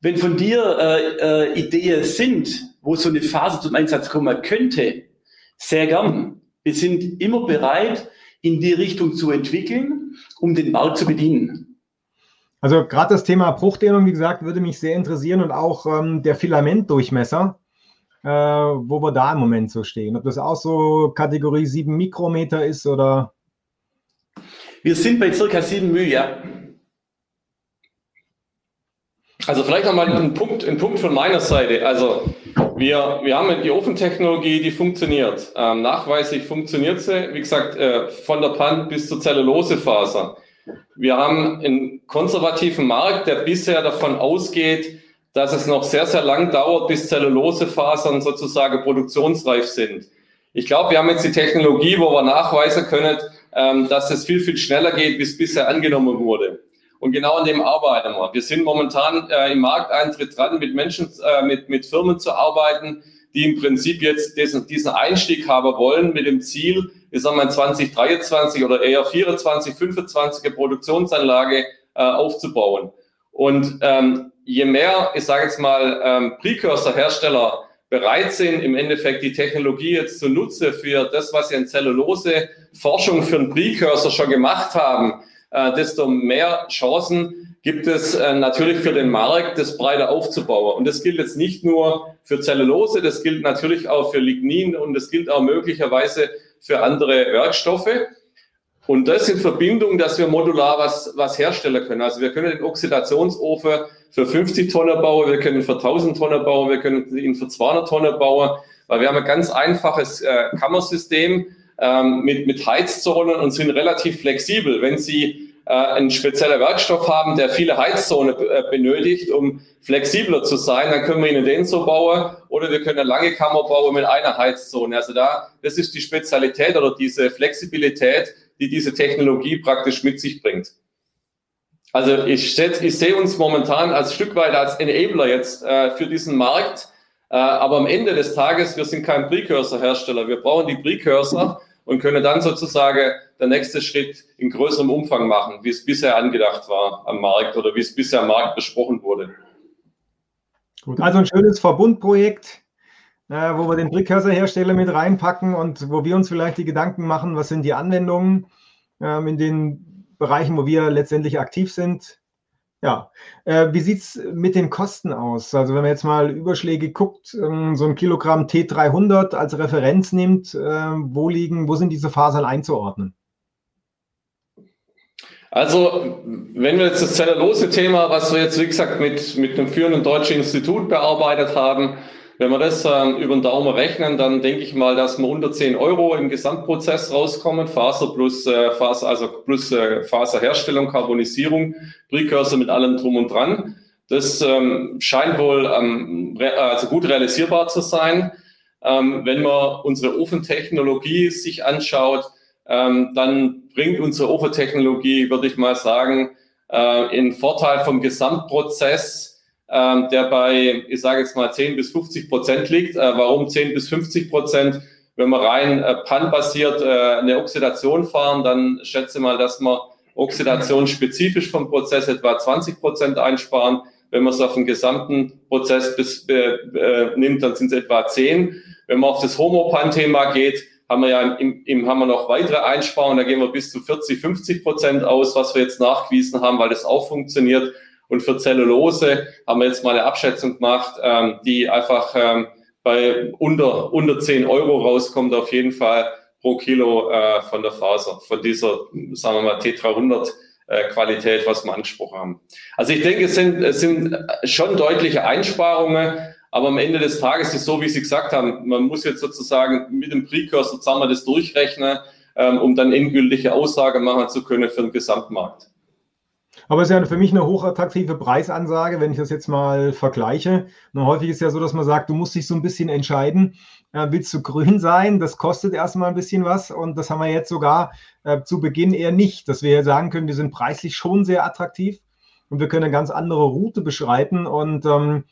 Wenn von dir äh, äh, Ideen sind, wo so eine Phase zum Einsatz kommen könnte, Sehr gern. Wir sind immer bereit, in die Richtung zu entwickeln, um den Markt zu bedienen. Also gerade das Thema Bruchdehnung, wie gesagt, würde mich sehr interessieren und auch ähm, der Filamentdurchmesser, äh, wo wir da im Moment so stehen. Ob das auch so Kategorie 7 Mikrometer ist oder? Wir sind bei circa 7 μ, ja. Also vielleicht nochmal ein Punkt, ein Punkt von meiner Seite. Also wir, wir haben die Ofentechnologie, die funktioniert. Ähm, nachweislich funktioniert sie, wie gesagt, äh, von der Pand bis zur Zellulosefaser. Wir haben einen konservativen Markt, der bisher davon ausgeht, dass es noch sehr, sehr lang dauert, bis Zellulosefasern sozusagen produktionsreif sind. Ich glaube, wir haben jetzt die Technologie, wo wir nachweisen können, dass es viel, viel schneller geht, bis bisher angenommen wurde. Und genau an dem arbeiten wir. Wir sind momentan äh, im Markteintritt dran, mit Menschen, äh, mit, mit Firmen zu arbeiten, die im Prinzip jetzt diesen, diesen Einstieg haben wollen mit dem Ziel, ich sag mal 2023 oder eher 24, 25 Produktionsanlage äh, aufzubauen. Und ähm, je mehr, ich sage jetzt mal, ähm, Precursor-Hersteller bereit sind, im Endeffekt die Technologie jetzt zu nutzen für das, was sie in Zellulose-Forschung für einen Precursor schon gemacht haben, äh, desto mehr Chancen gibt es äh, natürlich für den Markt, das breiter aufzubauen. Und das gilt jetzt nicht nur für Zellulose, das gilt natürlich auch für Lignin und das gilt auch möglicherweise für andere Werkstoffe. Und das in Verbindung, dass wir modular was, was herstellen können. Also wir können den Oxidationsofen für 50 Tonnen bauen, wir können für 1000 Tonnen bauen, wir können ihn für 200 Tonnen bauen, weil wir haben ein ganz einfaches äh, Kammersystem ähm, mit, mit Heizzonen und sind relativ flexibel. Wenn Sie äh, einen speziellen Werkstoff haben, der viele Heizzonen äh, benötigt, um flexibler zu sein, dann können wir Ihnen den so bauen oder wir können eine lange Kammer bauen mit einer Heizzone. Also da, das ist die Spezialität oder diese Flexibilität, die diese Technologie praktisch mit sich bringt. Also ich, ich sehe uns momentan als Stück weit als Enabler jetzt äh, für diesen Markt. Äh, aber am Ende des Tages, wir sind kein Precursor-Hersteller. Wir brauchen die Precursor, und können dann sozusagen der nächste Schritt in größerem Umfang machen, wie es bisher angedacht war am Markt oder wie es bisher am Markt besprochen wurde. Gut, also ein schönes Verbundprojekt, äh, wo wir den Precursor-Hersteller mit reinpacken und wo wir uns vielleicht die Gedanken machen, was sind die Anwendungen ähm, in den Bereichen, wo wir letztendlich aktiv sind. Ja, äh, wie sieht es mit den Kosten aus? Also wenn man jetzt mal Überschläge guckt, ähm, so ein Kilogramm T300 als Referenz nimmt, äh, wo liegen, wo sind diese Fasern einzuordnen? Also, wenn wir jetzt das Zellulose-Thema, was wir jetzt, wie gesagt, mit, mit einem führenden deutschen Institut bearbeitet haben, wenn wir das ähm, über den Daumen rechnen, dann denke ich mal, dass wir unter 10 Euro im Gesamtprozess rauskommen. Faser plus äh, Faser, also plus äh, Faserherstellung, Karbonisierung, Precursor mit allem drum und dran. Das ähm, scheint wohl ähm, also gut realisierbar zu sein. Ähm, wenn man unsere Ofentechnologie sich anschaut, ähm, dann bringt unsere Ofentechnologie, würde ich mal sagen, äh, in Vorteil vom Gesamtprozess ähm, der bei, ich sage jetzt mal, 10 bis 50 Prozent liegt. Äh, warum 10 bis 50 Prozent? Wenn wir rein äh, pan-basiert äh, eine Oxidation fahren, dann schätze mal, dass wir oxidationsspezifisch vom Prozess etwa 20 Prozent einsparen. Wenn man es auf den gesamten Prozess bis, äh, äh, nimmt, dann sind es etwa 10. Wenn man auf das Homopan-Thema geht, haben wir ja im, im, haben wir noch weitere Einsparungen. Da gehen wir bis zu 40, 50 Prozent aus, was wir jetzt nachgewiesen haben, weil das auch funktioniert. Und für Zellulose haben wir jetzt mal eine Abschätzung gemacht, ähm, die einfach ähm, bei unter, unter 10 Euro rauskommt, auf jeden Fall pro Kilo äh, von der Faser, von dieser, sagen wir mal, T300 äh, Qualität, was wir angesprochen haben. Also ich denke, es sind, es sind schon deutliche Einsparungen, aber am Ende des Tages ist so, wie Sie gesagt haben, man muss jetzt sozusagen mit dem Precursor zusammen das durchrechnen, ähm, um dann endgültige Aussage machen zu können für den Gesamtmarkt. Aber es ist ja für mich eine hochattraktive Preisansage, wenn ich das jetzt mal vergleiche. Und häufig ist ja so, dass man sagt, du musst dich so ein bisschen entscheiden. Äh, willst du grün sein? Das kostet erstmal ein bisschen was. Und das haben wir jetzt sogar äh, zu Beginn eher nicht, dass wir sagen können, wir sind preislich schon sehr attraktiv und wir können eine ganz andere Route beschreiten. Und ähm,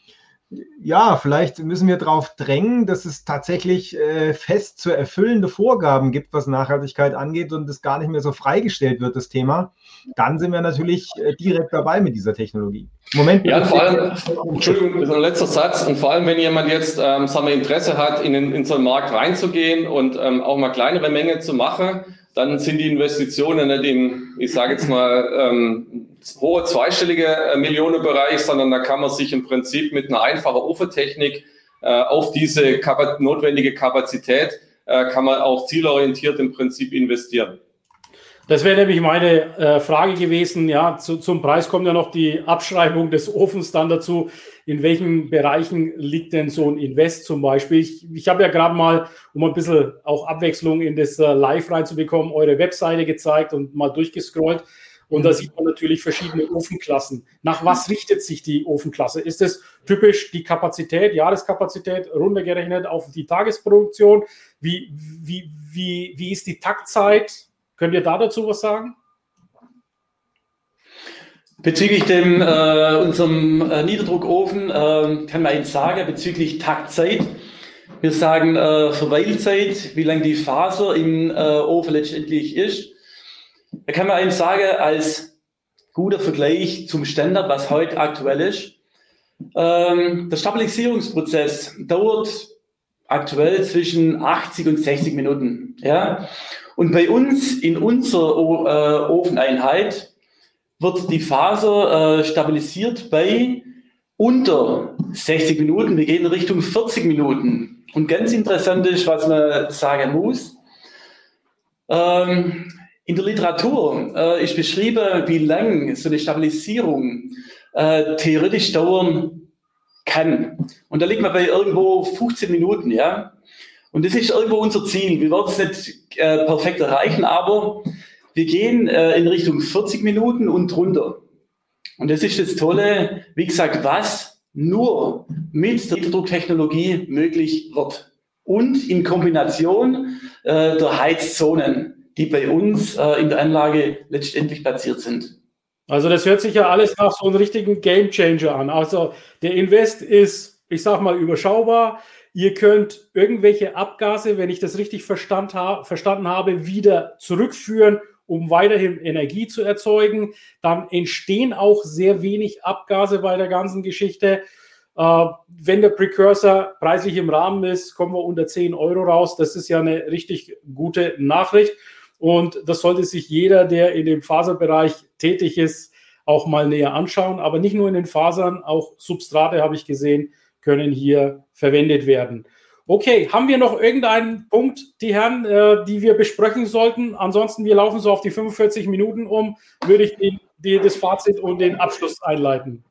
ja, vielleicht müssen wir darauf drängen, dass es tatsächlich äh, fest zu erfüllende Vorgaben gibt, was Nachhaltigkeit angeht und es gar nicht mehr so freigestellt wird, das Thema. Dann sind wir natürlich äh, direkt dabei mit dieser Technologie. Moment. Ja, vor allem, Entschuldigung, das ist ein letzter Satz. Und vor allem, wenn jemand jetzt ähm, sagen wir, Interesse hat, in, in so einen Markt reinzugehen und ähm, auch mal kleinere Mengen zu machen, dann sind die Investitionen nicht im, ich sage jetzt mal, ähm, hohe zweistellige äh, Millionenbereich, sondern da kann man sich im Prinzip mit einer einfachen Ofentechnik äh, auf diese Kap notwendige Kapazität äh, kann man auch zielorientiert im Prinzip investieren. Das wäre nämlich meine äh, Frage gewesen. Ja, zu, zum Preis kommt ja noch die Abschreibung des Ofens dann dazu. In welchen Bereichen liegt denn so ein Invest zum Beispiel? Ich, ich habe ja gerade mal, um ein bisschen auch Abwechslung in das äh, Live reinzubekommen, eure Webseite gezeigt und mal durchgescrollt. Und da sieht man natürlich verschiedene Ofenklassen. Nach was richtet sich die Ofenklasse? Ist es typisch die Kapazität, Jahreskapazität, runtergerechnet auf die Tagesproduktion? Wie, wie, wie, wie ist die Taktzeit? Könnt ihr da dazu was sagen? Bezüglich dem äh, unserem äh, Niederdruckofen äh, kann man Ihnen sagen, bezüglich Taktzeit. Wir sagen äh, Verweilzeit, wie lange die Faser im äh, Ofen letztendlich ist. Da kann man Ihnen sagen, als guter Vergleich zum Standard, was heute aktuell ist. Ähm, der Stabilisierungsprozess dauert aktuell zwischen 80 und 60 Minuten. Ja? Und bei uns in unserer äh, Ofeneinheit wird die Faser äh, stabilisiert bei unter 60 Minuten. Wir gehen in Richtung 40 Minuten. Und ganz interessant ist, was man sagen muss. Ähm, in der Literatur äh, ist beschrieben, wie lang so eine Stabilisierung äh, theoretisch dauern kann. Und da liegt man bei irgendwo 15 Minuten, ja. Und das ist irgendwo unser Ziel. Wir werden es nicht äh, perfekt erreichen, aber wir gehen äh, in Richtung 40 Minuten und runter. Und das ist das Tolle, wie gesagt, was nur mit der Drucktechnologie möglich wird. Und in Kombination äh, der Heizzonen, die bei uns äh, in der Anlage letztendlich platziert sind. Also das hört sich ja alles nach so einem richtigen Game Changer an. Also der Invest ist, ich sag mal, überschaubar. Ihr könnt irgendwelche Abgase, wenn ich das richtig verstand, ha verstanden habe, wieder zurückführen, um weiterhin Energie zu erzeugen. Dann entstehen auch sehr wenig Abgase bei der ganzen Geschichte. Äh, wenn der Precursor preislich im Rahmen ist, kommen wir unter 10 Euro raus. Das ist ja eine richtig gute Nachricht. Und das sollte sich jeder, der in dem Faserbereich tätig ist, auch mal näher anschauen. Aber nicht nur in den Fasern, auch Substrate habe ich gesehen, können hier verwendet werden. Okay, haben wir noch irgendeinen Punkt, die Herren, äh, die wir besprechen sollten? Ansonsten, wir laufen so auf die 45 Minuten um, würde ich die, die, das Fazit und den Abschluss einleiten.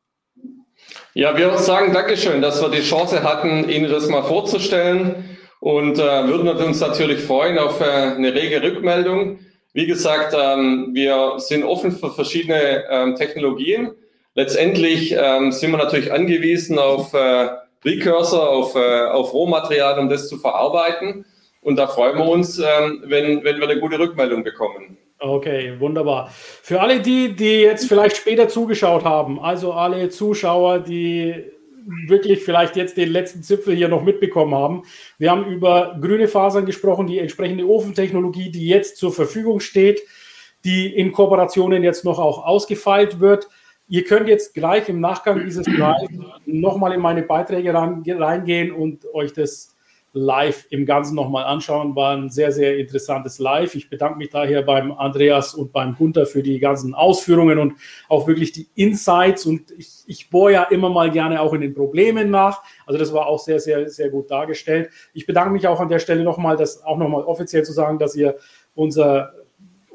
Ja, wir sagen Dankeschön, dass wir die Chance hatten, Ihnen das mal vorzustellen und äh, würden uns natürlich freuen auf äh, eine rege Rückmeldung. Wie gesagt, ähm, wir sind offen für verschiedene ähm, Technologien. Letztendlich ähm, sind wir natürlich angewiesen auf äh, Precursor, auf, äh, auf Rohmaterial, um das zu verarbeiten. Und da freuen wir uns, ähm, wenn, wenn wir eine gute Rückmeldung bekommen. Okay, wunderbar. Für alle die, die jetzt vielleicht später zugeschaut haben, also alle Zuschauer, die wirklich vielleicht jetzt den letzten Zipfel hier noch mitbekommen haben. Wir haben über grüne Fasern gesprochen, die entsprechende Ofentechnologie, die jetzt zur Verfügung steht, die in Kooperationen jetzt noch auch ausgefeilt wird. Ihr könnt jetzt gleich im Nachgang dieses Live nochmal in meine Beiträge reingehen und euch das live im Ganzen nochmal anschauen. War ein sehr, sehr interessantes Live. Ich bedanke mich daher beim Andreas und beim Gunther für die ganzen Ausführungen und auch wirklich die Insights. Und ich, ich bohre ja immer mal gerne auch in den Problemen nach. Also das war auch sehr, sehr, sehr gut dargestellt. Ich bedanke mich auch an der Stelle nochmal, das auch nochmal offiziell zu sagen, dass ihr unser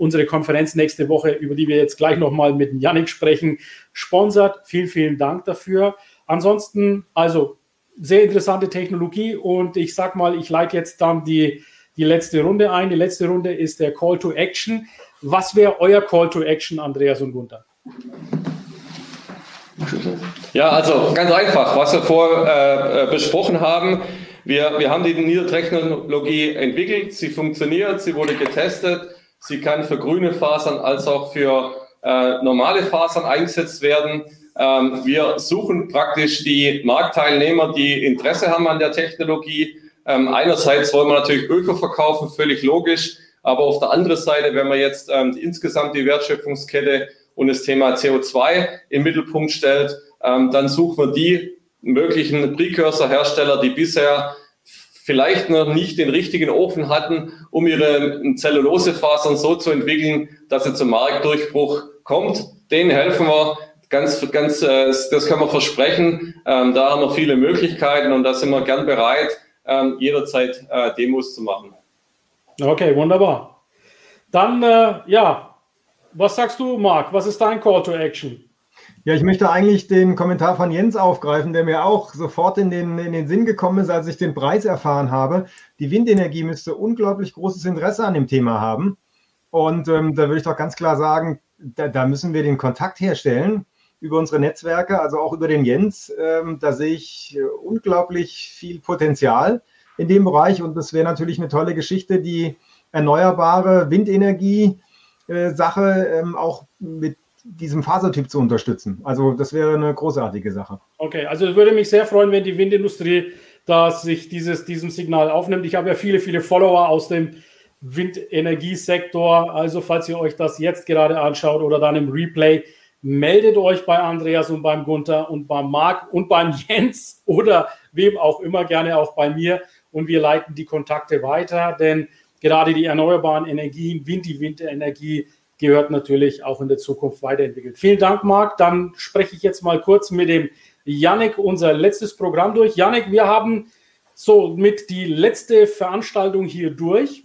unsere Konferenz nächste Woche, über die wir jetzt gleich nochmal mit Yannick sprechen, sponsert. Vielen, vielen Dank dafür. Ansonsten, also sehr interessante Technologie und ich sag mal, ich leite jetzt dann die, die letzte Runde ein. Die letzte Runde ist der Call to Action. Was wäre euer Call to Action, Andreas und Gunther? Ja, also ganz einfach, was wir vorher äh, besprochen haben. Wir, wir haben die Niedertechnologie entwickelt, sie funktioniert, sie wurde getestet. Sie kann für grüne Fasern als auch für äh, normale Fasern eingesetzt werden. Ähm, wir suchen praktisch die Marktteilnehmer, die Interesse haben an der Technologie. Ähm, einerseits wollen wir natürlich Öko verkaufen, völlig logisch. Aber auf der anderen Seite, wenn man jetzt ähm, insgesamt die Wertschöpfungskette und das Thema CO2 im Mittelpunkt stellt, ähm, dann suchen wir die möglichen Precursor-Hersteller, die bisher vielleicht noch nicht den richtigen Ofen hatten, um ihre Zellulosefasern so zu entwickeln, dass sie zum Marktdurchbruch kommt. Denen helfen wir ganz, ganz, äh, das können wir versprechen. Ähm, da haben wir viele Möglichkeiten und da sind wir gern bereit, ähm, jederzeit äh, Demos zu machen. Okay, wunderbar. Dann, äh, ja, was sagst du, Marc? Was ist dein Call to Action? Ja, ich möchte eigentlich den Kommentar von Jens aufgreifen, der mir auch sofort in den, in den Sinn gekommen ist, als ich den Preis erfahren habe. Die Windenergie müsste unglaublich großes Interesse an dem Thema haben. Und ähm, da würde ich doch ganz klar sagen, da, da, müssen wir den Kontakt herstellen über unsere Netzwerke, also auch über den Jens. Ähm, da sehe ich unglaublich viel Potenzial in dem Bereich. Und das wäre natürlich eine tolle Geschichte, die erneuerbare Windenergie-Sache äh, ähm, auch mit diesem Fasertyp zu unterstützen. Also das wäre eine großartige Sache. Okay, also würde mich sehr freuen, wenn die Windindustrie da sich dieses, diesem Signal aufnimmt. Ich habe ja viele, viele Follower aus dem Windenergiesektor. Also falls ihr euch das jetzt gerade anschaut oder dann im Replay, meldet euch bei Andreas und beim Gunther und beim Marc und beim [laughs] Jens oder wem auch immer gerne auch bei mir und wir leiten die Kontakte weiter, denn gerade die erneuerbaren Energien, Wind, die Windenergie gehört natürlich auch in der Zukunft weiterentwickelt. Vielen Dank, Marc. Dann spreche ich jetzt mal kurz mit dem Yannick unser letztes Programm durch. Yannick, wir haben so mit die letzte Veranstaltung hier durch.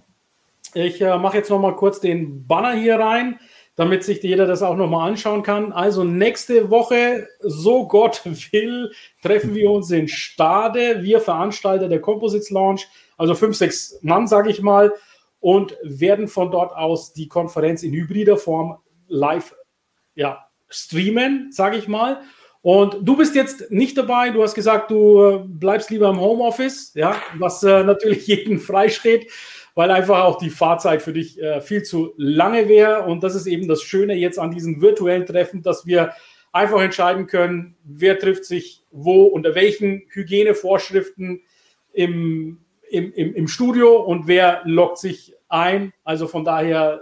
Ich äh, mache jetzt noch mal kurz den Banner hier rein, damit sich jeder das auch noch mal anschauen kann. Also nächste Woche, so Gott will, treffen wir uns in Stade. Wir Veranstalter der Composites Launch, also fünf, sechs Mann, sage ich mal und werden von dort aus die Konferenz in hybrider Form live ja, streamen, sage ich mal. Und du bist jetzt nicht dabei. Du hast gesagt, du äh, bleibst lieber im Homeoffice, ja, was äh, natürlich [laughs] jedem freisteht, weil einfach auch die Fahrzeit für dich äh, viel zu lange wäre. Und das ist eben das Schöne jetzt an diesen virtuellen Treffen, dass wir einfach entscheiden können, wer trifft sich wo, unter welchen Hygienevorschriften im, im, im, im Studio und wer lockt sich ein. Also von daher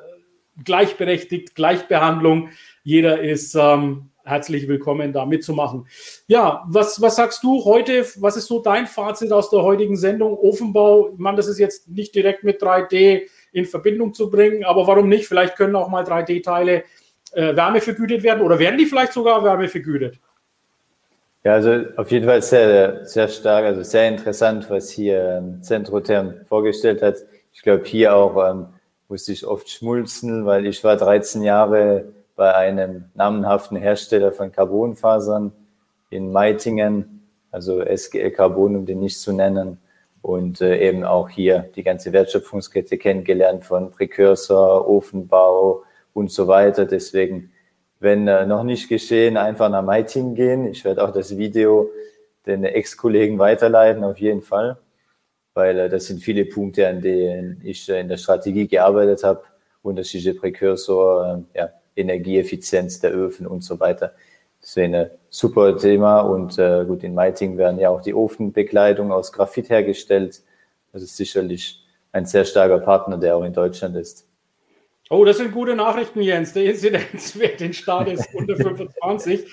gleichberechtigt, Gleichbehandlung. Jeder ist ähm, herzlich willkommen, da mitzumachen. Ja, was, was sagst du heute? Was ist so dein Fazit aus der heutigen Sendung? Ofenbau, ich meine, das ist jetzt nicht direkt mit 3D in Verbindung zu bringen, aber warum nicht? Vielleicht können auch mal 3D-Teile äh, wärmevergütet werden oder werden die vielleicht sogar wärmevergütet? Ja, also auf jeden Fall sehr, sehr stark, also sehr interessant, was hier ähm, Centrotherm vorgestellt hat. Ich glaube, hier auch ähm, musste ich oft schmulzen, weil ich war 13 Jahre bei einem namenhaften Hersteller von Carbonfasern in Meitingen, also SGL Carbon, um den nicht zu nennen. Und äh, eben auch hier die ganze Wertschöpfungskette kennengelernt von Präkursor, Ofenbau und so weiter. Deswegen, wenn äh, noch nicht geschehen, einfach nach Meitingen gehen. Ich werde auch das Video den Ex-Kollegen weiterleiten, auf jeden Fall weil äh, das sind viele Punkte, an denen ich äh, in der Strategie gearbeitet habe, unterschiedliche Präkursor, äh, ja, Energieeffizienz der Öfen und so weiter. Das wäre ein super Thema und äh, gut, in Meiting werden ja auch die Ofenbekleidung aus Graphit hergestellt. Das ist sicherlich ein sehr starker Partner, der auch in Deutschland ist. Oh, das sind gute Nachrichten, Jens. Der Inzidenzwert in Start ist unter 25.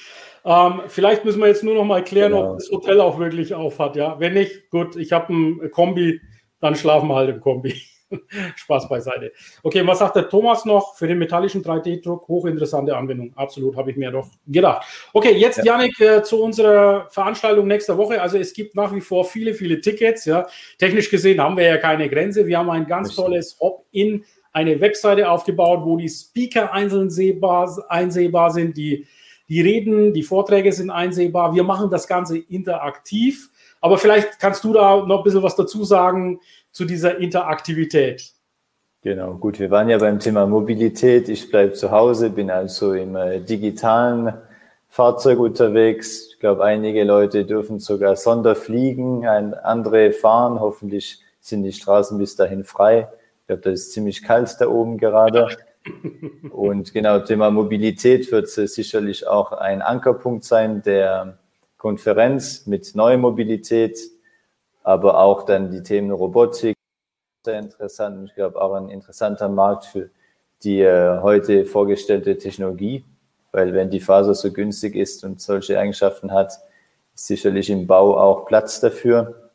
Ähm, vielleicht müssen wir jetzt nur noch mal klären, genau. ob das Hotel auch wirklich auf hat. Ja? Wenn nicht, gut, ich habe ein Kombi, dann schlafen wir halt im Kombi. [laughs] Spaß beiseite. Okay, was sagt der Thomas noch für den metallischen 3D-Druck? Hochinteressante Anwendung. Absolut, habe ich mir doch gedacht. Okay, jetzt ja. Janik äh, zu unserer Veranstaltung nächster Woche. Also es gibt nach wie vor viele, viele Tickets. Ja. Technisch gesehen haben wir ja keine Grenze. Wir haben ein ganz tolles Hop-in, eine Webseite aufgebaut, wo die Speaker einzeln sehbar, einsehbar sind, die die Reden, die Vorträge sind einsehbar. Wir machen das Ganze interaktiv. Aber vielleicht kannst du da noch ein bisschen was dazu sagen zu dieser Interaktivität. Genau, gut. Wir waren ja beim Thema Mobilität. Ich bleibe zu Hause, bin also im äh, digitalen Fahrzeug unterwegs. Ich glaube, einige Leute dürfen sogar Sonderfliegen, ein, andere fahren. Hoffentlich sind die Straßen bis dahin frei. Ich glaube, das ist ziemlich kalt da oben gerade. Und genau, Thema Mobilität wird sicherlich auch ein Ankerpunkt sein der Konferenz mit neuer Mobilität, aber auch dann die Themen Robotik, sehr interessant. Ich glaube auch ein interessanter Markt für die äh, heute vorgestellte Technologie, weil wenn die Faser so günstig ist und solche Eigenschaften hat, ist sicherlich im Bau auch Platz dafür.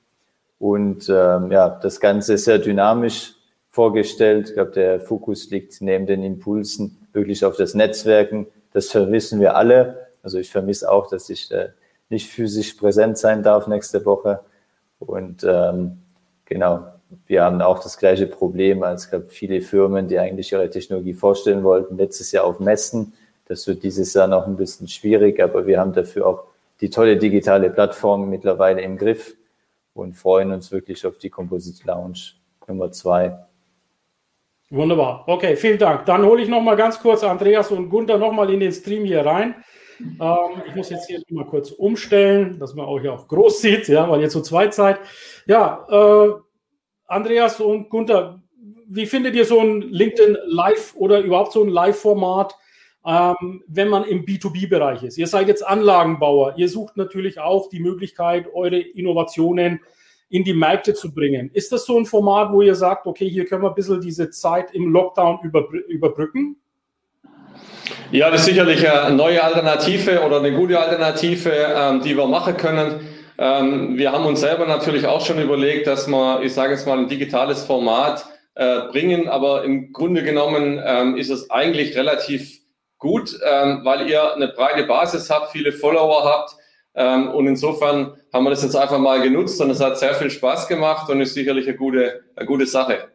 Und ähm, ja, das Ganze sehr dynamisch vorgestellt. Ich glaube, der Fokus liegt neben den Impulsen wirklich auf das Netzwerken. Das vermissen wir alle. Also ich vermisse auch, dass ich äh, nicht physisch präsent sein darf nächste Woche. Und ähm, genau, wir haben auch das gleiche Problem als gab viele Firmen, die eigentlich ihre Technologie vorstellen wollten, letztes Jahr auf Messen. Das wird dieses Jahr noch ein bisschen schwierig, aber wir haben dafür auch die tolle digitale Plattform mittlerweile im Griff und freuen uns wirklich auf die Composite Lounge Nummer zwei. Wunderbar. Okay, vielen Dank. Dann hole ich noch mal ganz kurz Andreas und Gunther noch mal in den Stream hier rein. Ähm, ich muss jetzt hier mal kurz umstellen, dass man auch hier auch groß sieht, ja, weil jetzt so zwei Zeit. Ja, äh, Andreas und Gunther, wie findet ihr so ein LinkedIn Live oder überhaupt so ein Live-Format, ähm, wenn man im B2B-Bereich ist? Ihr seid jetzt Anlagenbauer, ihr sucht natürlich auch die Möglichkeit, eure Innovationen in die Märkte zu bringen. Ist das so ein Format, wo ihr sagt, okay, hier können wir ein bisschen diese Zeit im Lockdown überbrücken? Ja, das ist sicherlich eine neue Alternative oder eine gute Alternative, ähm, die wir machen können. Ähm, wir haben uns selber natürlich auch schon überlegt, dass wir, ich sage jetzt mal, ein digitales Format äh, bringen, aber im Grunde genommen ähm, ist es eigentlich relativ gut, weil ihr eine breite Basis habt, viele Follower habt ähm, und insofern haben wir das jetzt einfach mal genutzt und es hat sehr viel Spaß gemacht und ist sicherlich eine gute, eine gute Sache.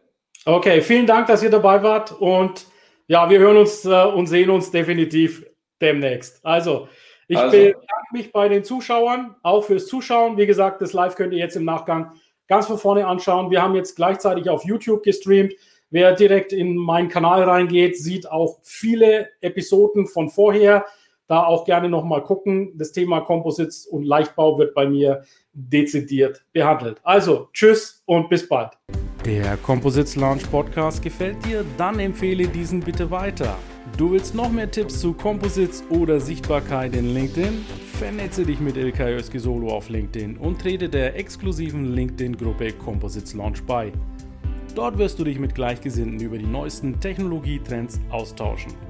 Okay, vielen Dank, dass ihr dabei wart und ja, wir hören uns äh, und sehen uns definitiv demnächst. Also, ich also. bedanke mich bei den Zuschauern, auch fürs Zuschauen. Wie gesagt, das Live könnt ihr jetzt im Nachgang ganz von vorne anschauen. Wir haben jetzt gleichzeitig auf YouTube gestreamt. Wer direkt in meinen Kanal reingeht, sieht auch viele Episoden von vorher. Da auch gerne nochmal gucken. Das Thema Composites und Leichtbau wird bei mir dezidiert behandelt. Also, tschüss und bis bald. Der Composites Launch Podcast gefällt dir? Dann empfehle diesen bitte weiter. Du willst noch mehr Tipps zu Composites oder Sichtbarkeit in LinkedIn? Vernetze dich mit Ilkay Özki Solo auf LinkedIn und trete der exklusiven LinkedIn-Gruppe Composites Launch bei. Dort wirst du dich mit Gleichgesinnten über die neuesten Technologietrends austauschen.